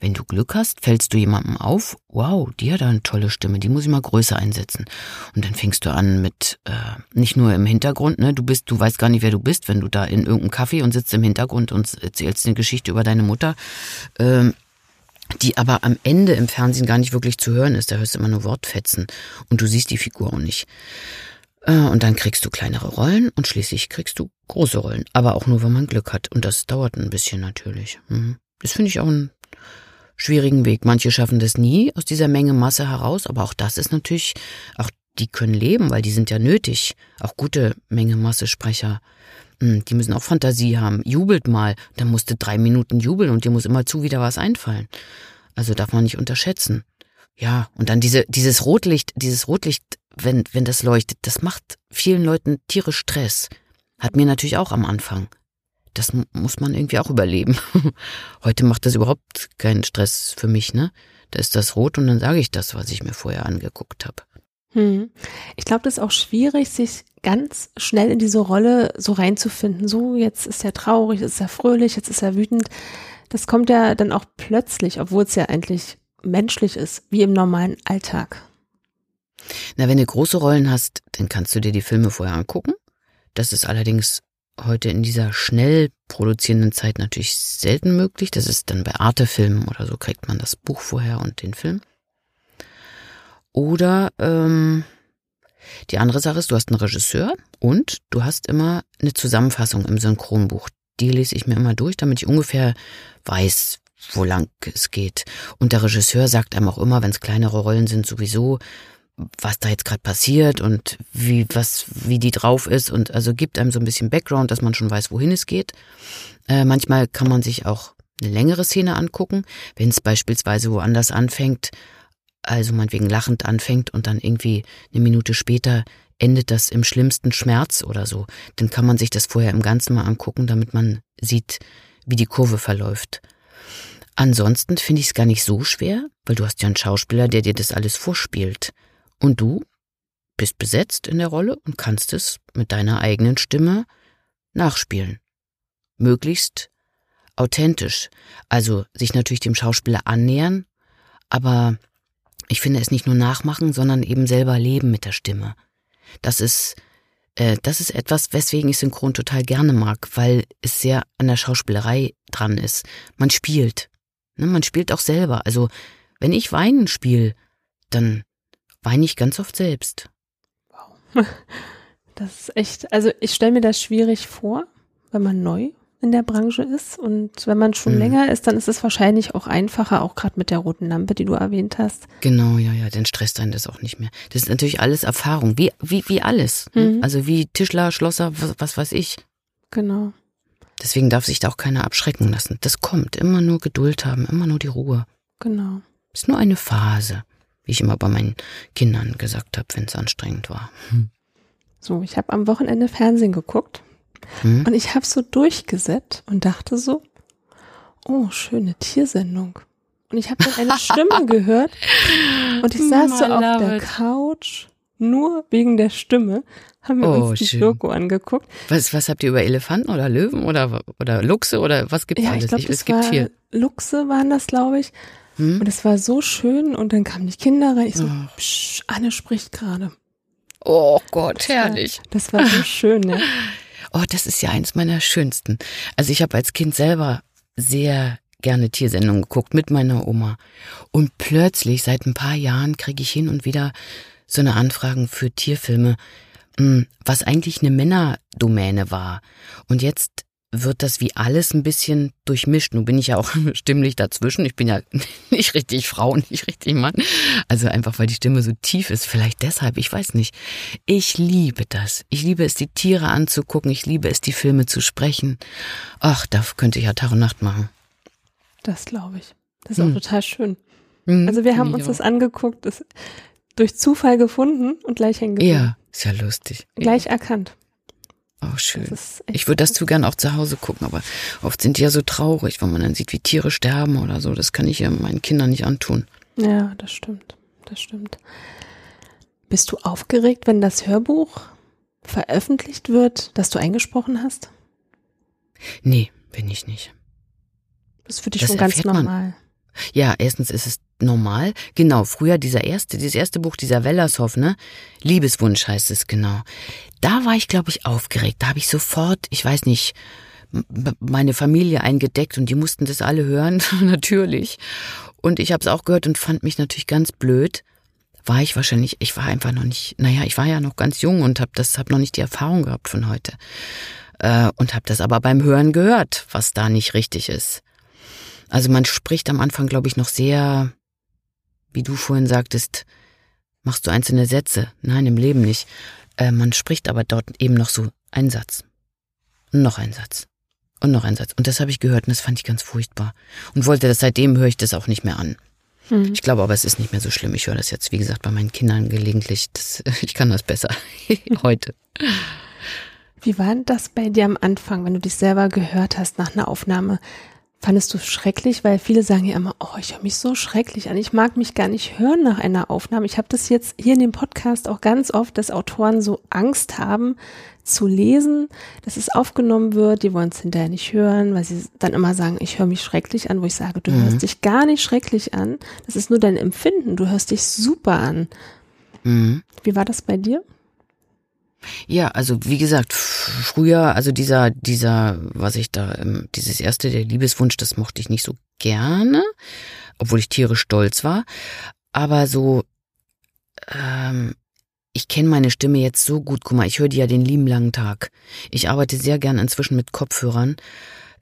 wenn du Glück hast, fällst du jemandem auf, wow, die hat da eine tolle Stimme, die muss ich mal größer einsetzen. Und dann fängst du an mit, äh, nicht nur im Hintergrund, ne, du bist, du weißt gar nicht, wer du bist, wenn du da in irgendeinem Café und sitzt im Hintergrund und erzählst eine Geschichte über deine Mutter, ähm, die aber am Ende im Fernsehen gar nicht wirklich zu hören ist, da hörst du immer nur Wortfetzen und du siehst die Figur auch nicht. Äh, und dann kriegst du kleinere Rollen und schließlich kriegst du große Rollen. Aber auch nur, wenn man Glück hat. Und das dauert ein bisschen natürlich. Mhm. Das finde ich auch einen schwierigen Weg. Manche schaffen das nie aus dieser Menge Masse heraus, aber auch das ist natürlich, auch die können leben, weil die sind ja nötig. Auch gute Menge Masse Sprecher. Mhm, die müssen auch Fantasie haben. Jubelt mal. Dann musst du drei Minuten jubeln und dir muss immer zu wieder was einfallen. Also darf man nicht unterschätzen. Ja, und dann diese, dieses Rotlicht, dieses Rotlicht wenn, wenn das leuchtet, das macht vielen Leuten tierisch Stress. Hat mir natürlich auch am Anfang. Das muss man irgendwie auch überleben. Heute macht das überhaupt keinen Stress für mich, ne? Da ist das rot und dann sage ich das, was ich mir vorher angeguckt habe. Hm. Ich glaube, das ist auch schwierig, sich ganz schnell in diese Rolle so reinzufinden. So, jetzt ist er traurig, jetzt ist er fröhlich, jetzt ist er wütend. Das kommt ja dann auch plötzlich, obwohl es ja eigentlich menschlich ist, wie im normalen Alltag. Na, wenn du große Rollen hast, dann kannst du dir die Filme vorher angucken. Das ist allerdings heute in dieser schnell produzierenden Zeit natürlich selten möglich. Das ist dann bei Arte-Filmen oder so kriegt man das Buch vorher und den Film. Oder ähm, die andere Sache ist, du hast einen Regisseur und du hast immer eine Zusammenfassung im Synchronbuch. Die lese ich mir immer durch, damit ich ungefähr weiß, wo lang es geht. Und der Regisseur sagt einem auch immer, wenn es kleinere Rollen sind, sowieso, was da jetzt gerade passiert und wie was wie die drauf ist und also gibt einem so ein bisschen Background, dass man schon weiß, wohin es geht. Äh, manchmal kann man sich auch eine längere Szene angucken, wenn es beispielsweise woanders anfängt, also man wegen lachend anfängt und dann irgendwie eine Minute später endet das im schlimmsten Schmerz oder so, dann kann man sich das vorher im Ganzen mal angucken, damit man sieht, wie die Kurve verläuft. Ansonsten finde ich es gar nicht so schwer, weil du hast ja einen Schauspieler, der dir das alles vorspielt. Und du bist besetzt in der Rolle und kannst es mit deiner eigenen Stimme nachspielen. Möglichst authentisch. Also sich natürlich dem Schauspieler annähern, aber ich finde es nicht nur nachmachen, sondern eben selber leben mit der Stimme. Das ist, äh, das ist etwas, weswegen ich Synchron total gerne mag, weil es sehr an der Schauspielerei dran ist. Man spielt. Ne? Man spielt auch selber. Also wenn ich Weinen spiele, dann weine ich ganz oft selbst. Wow. Das ist echt, also ich stelle mir das schwierig vor, wenn man neu in der Branche ist und wenn man schon mhm. länger ist, dann ist es wahrscheinlich auch einfacher, auch gerade mit der roten Lampe, die du erwähnt hast. Genau, ja, ja, dann stresst einen das auch nicht mehr. Das ist natürlich alles Erfahrung, wie, wie, wie alles. Mhm. Also wie Tischler, Schlosser, was, was weiß ich. Genau. Deswegen darf sich da auch keiner abschrecken lassen. Das kommt. Immer nur Geduld haben, immer nur die Ruhe. Genau. Ist nur eine Phase wie ich immer bei meinen Kindern gesagt habe, wenn es anstrengend war. Hm. So, ich habe am Wochenende Fernsehen geguckt hm? und ich habe so durchgesetzt und dachte so, oh, schöne Tiersendung. Und ich habe dann eine Stimme gehört und ich saß so auf der Couch, nur wegen der Stimme, haben wir oh, uns die schön. Doku angeguckt. Was, was habt ihr über Elefanten oder Löwen oder, oder Luchse oder was gibt's ja, alles? Ich glaub, es gibt viel. Luchse waren das, glaube ich. Hm? Und es war so schön und dann kamen die Kinder rein. Ich so, oh. psch, Anne spricht gerade. Oh Gott, das herrlich. War, das war so schön, ne? Oh, das ist ja eins meiner schönsten. Also ich habe als Kind selber sehr gerne Tiersendungen geguckt mit meiner Oma. Und plötzlich, seit ein paar Jahren, kriege ich hin und wieder so eine Anfragen für Tierfilme. hm, was eigentlich eine Männerdomäne war. Und jetzt wird das wie alles ein bisschen durchmischt. Nun bin ich ja auch stimmlich dazwischen. Ich bin ja nicht richtig Frau und nicht richtig Mann. Also einfach, weil die Stimme so tief ist. Vielleicht deshalb, ich weiß nicht. Ich liebe das. Ich liebe es, die Tiere anzugucken. Ich liebe es, die Filme zu sprechen. Ach, da könnte ich ja Tag und Nacht machen. Das glaube ich. Das ist hm. auch total schön. Hm, also wir haben uns auch. das angeguckt, das durch Zufall gefunden und gleich hängen geblieben. Ja, ist ja lustig. Gleich erkannt. Oh, schön. Ich würde das zu gern auch zu Hause gucken, aber oft sind die ja so traurig, wenn man dann sieht, wie Tiere sterben oder so. Das kann ich ja meinen Kindern nicht antun. Ja, das stimmt. Das stimmt. Bist du aufgeregt, wenn das Hörbuch veröffentlicht wird, das du eingesprochen hast? Nee, bin ich nicht. Das ist für dich das schon ganz normal. Man. Ja, erstens ist es normal. Genau, früher dieser erste, dieses erste Buch, dieser Wellershoff, ne? Liebeswunsch heißt es genau. Da war ich, glaube ich, aufgeregt. Da habe ich sofort, ich weiß nicht, meine Familie eingedeckt und die mussten das alle hören, natürlich. Und ich habe es auch gehört und fand mich natürlich ganz blöd. War ich wahrscheinlich, ich war einfach noch nicht, naja, ich war ja noch ganz jung und habe das, habe noch nicht die Erfahrung gehabt von heute. Äh, und habe das aber beim Hören gehört, was da nicht richtig ist. Also man spricht am Anfang, glaube ich, noch sehr, wie du vorhin sagtest, machst du einzelne Sätze. Nein, im Leben nicht. Äh, man spricht aber dort eben noch so einen Satz. Und noch ein Satz. Und noch ein Satz. Und das habe ich gehört und das fand ich ganz furchtbar. Und wollte das, seitdem höre ich das auch nicht mehr an. Hm. Ich glaube aber, es ist nicht mehr so schlimm. Ich höre das jetzt, wie gesagt, bei meinen Kindern gelegentlich. Das, ich kann das besser heute. Wie war das bei dir am Anfang, wenn du dich selber gehört hast nach einer Aufnahme? Fandest du schrecklich? Weil viele sagen ja immer, oh, ich höre mich so schrecklich an. Ich mag mich gar nicht hören nach einer Aufnahme. Ich habe das jetzt hier in dem Podcast auch ganz oft, dass Autoren so Angst haben zu lesen, dass es aufgenommen wird. Die wollen es hinterher nicht hören, weil sie dann immer sagen, ich höre mich schrecklich an, wo ich sage, du mhm. hörst dich gar nicht schrecklich an. Das ist nur dein Empfinden. Du hörst dich super an. Mhm. Wie war das bei dir? Ja, also wie gesagt, früher, also dieser, dieser, was ich da, ähm, dieses erste, der Liebeswunsch, das mochte ich nicht so gerne, obwohl ich tierisch stolz war. Aber so, ähm, ich kenne meine Stimme jetzt so gut. Guck mal, ich höre die ja den lieben langen Tag. Ich arbeite sehr gern inzwischen mit Kopfhörern,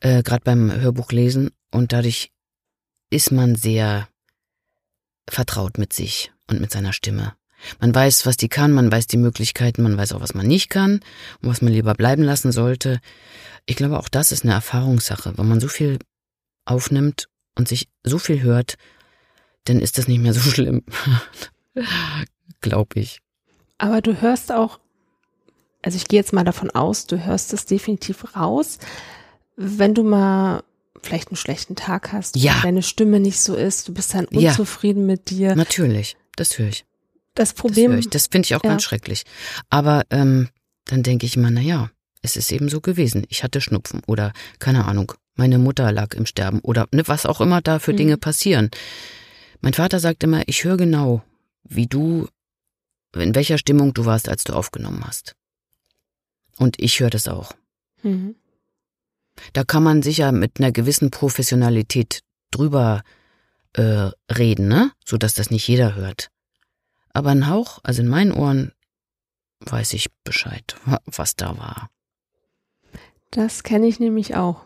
äh, gerade beim Hörbuchlesen, und dadurch ist man sehr vertraut mit sich und mit seiner Stimme. Man weiß, was die kann, man weiß die Möglichkeiten, man weiß auch, was man nicht kann und was man lieber bleiben lassen sollte. Ich glaube, auch das ist eine Erfahrungssache. Wenn man so viel aufnimmt und sich so viel hört, dann ist das nicht mehr so schlimm. glaube ich. Aber du hörst auch, also ich gehe jetzt mal davon aus, du hörst es definitiv raus, wenn du mal vielleicht einen schlechten Tag hast, ja. deine Stimme nicht so ist, du bist dann unzufrieden ja. mit dir. Natürlich, das höre ich. Das Problem. Das, das finde ich auch ja. ganz schrecklich. Aber ähm, dann denke ich immer, na ja, es ist eben so gewesen. Ich hatte Schnupfen oder keine Ahnung, meine Mutter lag im Sterben oder ne, was auch immer da für mhm. Dinge passieren. Mein Vater sagt immer, ich höre genau, wie du, in welcher Stimmung du warst, als du aufgenommen hast. Und ich höre das auch. Mhm. Da kann man sicher mit einer gewissen Professionalität drüber äh, reden, ne, so dass das nicht jeder hört. Aber ein Hauch, also in meinen Ohren, weiß ich Bescheid, was da war. Das kenne ich nämlich auch.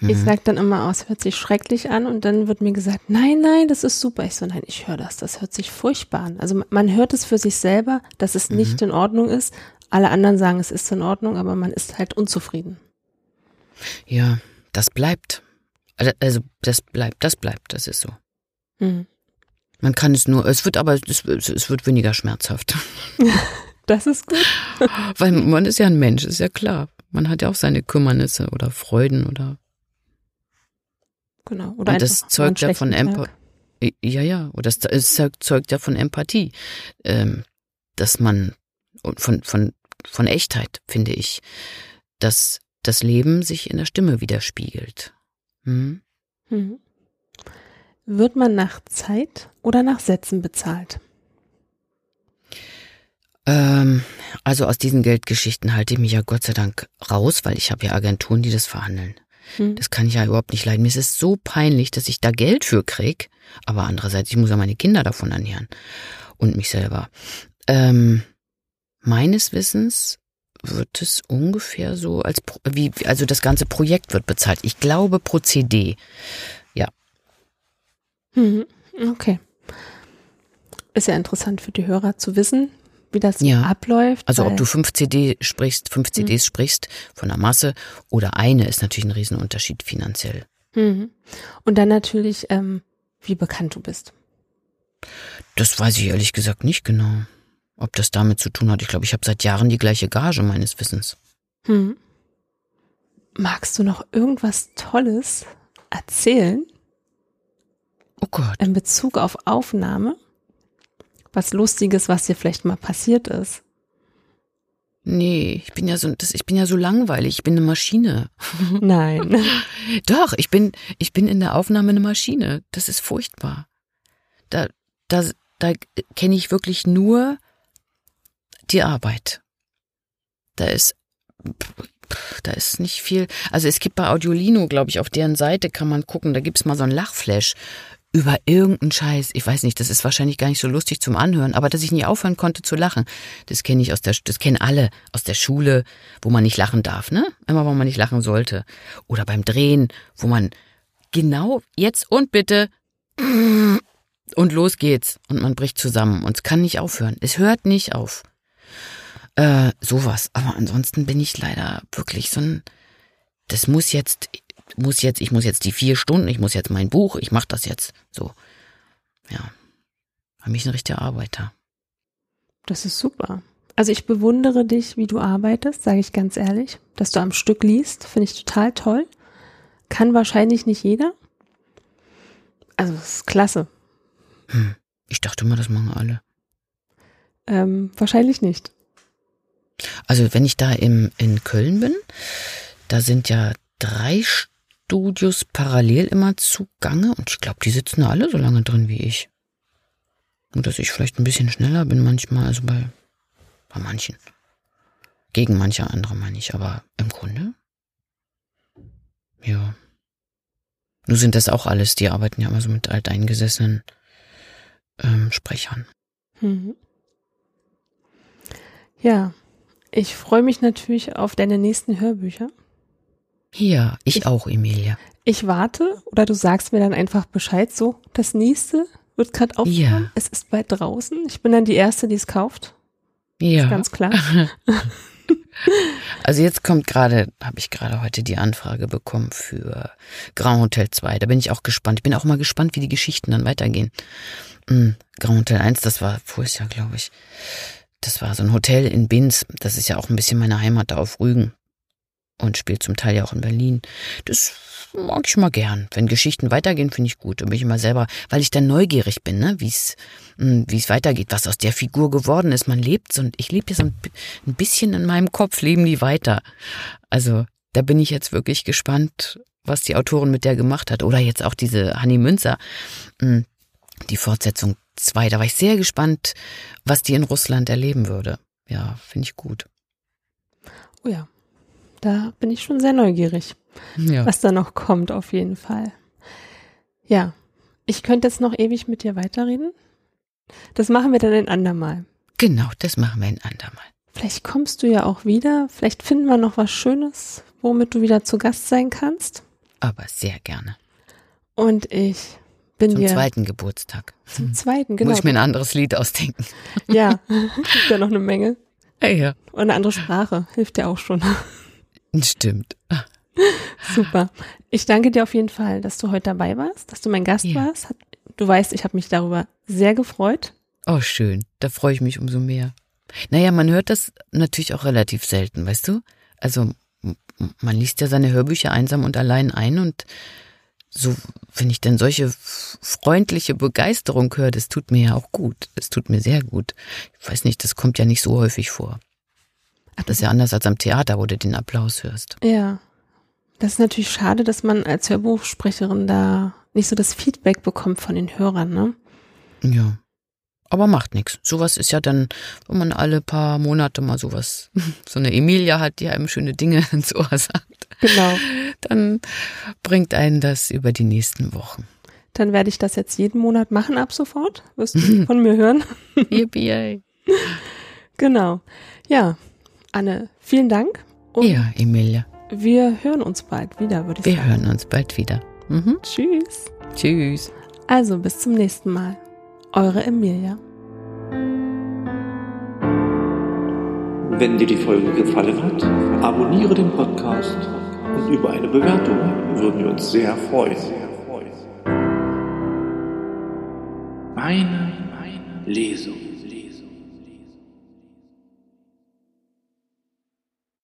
Mhm. Ich sage dann immer aus, hört sich schrecklich an und dann wird mir gesagt, nein, nein, das ist super. Ich so, nein, ich höre das, das hört sich furchtbar an. Also man hört es für sich selber, dass es mhm. nicht in Ordnung ist. Alle anderen sagen, es ist in Ordnung, aber man ist halt unzufrieden. Ja, das bleibt. Also, also das bleibt, das bleibt, das ist so. Mhm. Man kann es nur, es wird aber, es, es wird weniger schmerzhaft. Das ist gut. Weil man ist ja ein Mensch, ist ja klar. Man hat ja auch seine Kümmernisse oder Freuden oder. Genau. Oder Und das zeugt ja von Empathie. Ja, ja. Oder es zeugt ja von Empathie. Ähm, dass man, und von, von, von Echtheit, finde ich, dass das Leben sich in der Stimme widerspiegelt. Hm? Mhm. Wird man nach Zeit oder nach Sätzen bezahlt? Ähm, also aus diesen Geldgeschichten halte ich mich ja Gott sei Dank raus, weil ich habe ja Agenturen, die das verhandeln. Hm. Das kann ich ja überhaupt nicht leiden. Mir ist es so peinlich, dass ich da Geld für krieg, aber andererseits, ich muss ja meine Kinder davon ernähren und mich selber. Ähm, meines Wissens wird es ungefähr so als wie also das ganze Projekt wird bezahlt. Ich glaube pro CD. Mhm. Okay. Ist ja interessant für die Hörer zu wissen, wie das ja. abläuft. Also ob du fünf CD sprichst, fünf CDs mhm. sprichst von der Masse oder eine ist natürlich ein Riesenunterschied finanziell. Mhm. Und dann natürlich, ähm, wie bekannt du bist. Das weiß ich ehrlich gesagt nicht genau. Ob das damit zu tun hat, ich glaube, ich habe seit Jahren die gleiche Gage meines Wissens. Hm. Magst du noch irgendwas Tolles erzählen? Oh Gott. In Bezug auf Aufnahme? Was Lustiges, was dir vielleicht mal passiert ist? Nee, ich bin ja so, das, ich bin ja so langweilig. Ich bin eine Maschine. Nein. Doch, ich bin, ich bin in der Aufnahme eine Maschine. Das ist furchtbar. Da, da, da kenne ich wirklich nur die Arbeit. Da ist, da ist nicht viel. Also es gibt bei Audiolino, glaube ich, auf deren Seite kann man gucken, da gibt's mal so ein Lachflash über irgendeinen Scheiß. Ich weiß nicht, das ist wahrscheinlich gar nicht so lustig zum Anhören, aber dass ich nie aufhören konnte zu lachen, das kenne ich aus der, das kennen alle aus der Schule, wo man nicht lachen darf, ne? Immer, wo man nicht lachen sollte. Oder beim Drehen, wo man genau jetzt und bitte und los geht's und man bricht zusammen und es kann nicht aufhören. Es hört nicht auf. Äh, sowas. Aber ansonsten bin ich leider wirklich so ein, das muss jetzt, muss jetzt, ich muss jetzt die vier Stunden, ich muss jetzt mein Buch, ich mach das jetzt. So. Ja. Für mich ein richtiger Arbeiter. Das ist super. Also ich bewundere dich, wie du arbeitest, sage ich ganz ehrlich. Dass du am Stück liest, finde ich total toll. Kann wahrscheinlich nicht jeder. Also das ist klasse. Hm. Ich dachte immer, das machen alle. Ähm, wahrscheinlich nicht. Also wenn ich da im, in Köln bin, da sind ja drei Studios parallel immer zugange und ich glaube, die sitzen da alle so lange drin wie ich. Nur dass ich vielleicht ein bisschen schneller bin manchmal, also bei, bei manchen. Gegen manche andere meine ich, aber im Grunde. Ja. Nur sind das auch alles, die arbeiten ja immer so mit alteingesessenen ähm, Sprechern. Mhm. Ja, ich freue mich natürlich auf deine nächsten Hörbücher. Ja, ich, ich auch, Emilia. Ich warte oder du sagst mir dann einfach Bescheid, so, das nächste wird gerade aufgenommen. Ja. Es ist bald draußen. Ich bin dann die Erste, die es kauft. Ja. Ist ganz klar. also jetzt kommt gerade, habe ich gerade heute die Anfrage bekommen für Grand Hotel 2. Da bin ich auch gespannt. Ich bin auch mal gespannt, wie die Geschichten dann weitergehen. Mhm. Grand Hotel 1, das war voriges Jahr, glaube ich. Das war so ein Hotel in Binz. Das ist ja auch ein bisschen meine Heimat da auf Rügen. Und spielt zum Teil ja auch in Berlin. Das mag ich mal gern. Wenn Geschichten weitergehen, finde ich gut. Und bin ich immer selber, weil ich dann neugierig bin, ne, wie es hm, wie es weitergeht, was aus der Figur geworden ist. Man lebt und ich lebe jetzt ein bisschen in meinem Kopf, leben die weiter. Also da bin ich jetzt wirklich gespannt, was die Autorin mit der gemacht hat. Oder jetzt auch diese Hanni Münzer, hm, die Fortsetzung 2. Da war ich sehr gespannt, was die in Russland erleben würde. Ja, finde ich gut. Oh ja, da bin ich schon sehr neugierig, ja. was da noch kommt, auf jeden Fall. Ja, ich könnte jetzt noch ewig mit dir weiterreden. Das machen wir dann ein andermal. Genau, das machen wir ein andermal. Vielleicht kommst du ja auch wieder. Vielleicht finden wir noch was Schönes, womit du wieder zu Gast sein kannst. Aber sehr gerne. Und ich bin Zum dir. zweiten Geburtstag. Zum zweiten, genau. Muss ich mir ein anderes Lied ausdenken. Ja, gibt ja noch eine Menge. Ja, ja. Und eine andere Sprache hilft ja auch schon. Stimmt. Super. Ich danke dir auf jeden Fall, dass du heute dabei warst, dass du mein Gast ja. warst. Du weißt, ich habe mich darüber sehr gefreut. Oh, schön. Da freue ich mich umso mehr. Naja, man hört das natürlich auch relativ selten, weißt du? Also man liest ja seine Hörbücher einsam und allein ein und so, wenn ich dann solche freundliche Begeisterung höre, das tut mir ja auch gut. Das tut mir sehr gut. Ich weiß nicht, das kommt ja nicht so häufig vor. Das ist ja anders als am Theater, wo du den Applaus hörst. Ja. Das ist natürlich schade, dass man als Hörbuchsprecherin da nicht so das Feedback bekommt von den Hörern, ne? Ja. Aber macht nichts. Sowas ist ja dann, wenn man alle paar Monate mal sowas, so eine Emilia hat, die einem schöne Dinge ins Ohr sagt. Genau. Dann bringt einen das über die nächsten Wochen. Dann werde ich das jetzt jeden Monat machen ab sofort. Wirst du von mir hören? Yippie. genau. Ja, Anne, vielen Dank. Und ja, Emilia. Wir hören uns bald wieder, würde ich wir sagen. Wir hören uns bald wieder. Mhm. Tschüss. Tschüss. Also bis zum nächsten Mal. Eure Emilia. Wenn dir die Folge gefallen hat, abonniere den Podcast und über eine Bewertung würden wir uns sehr freuen. Meine, meine Lesung.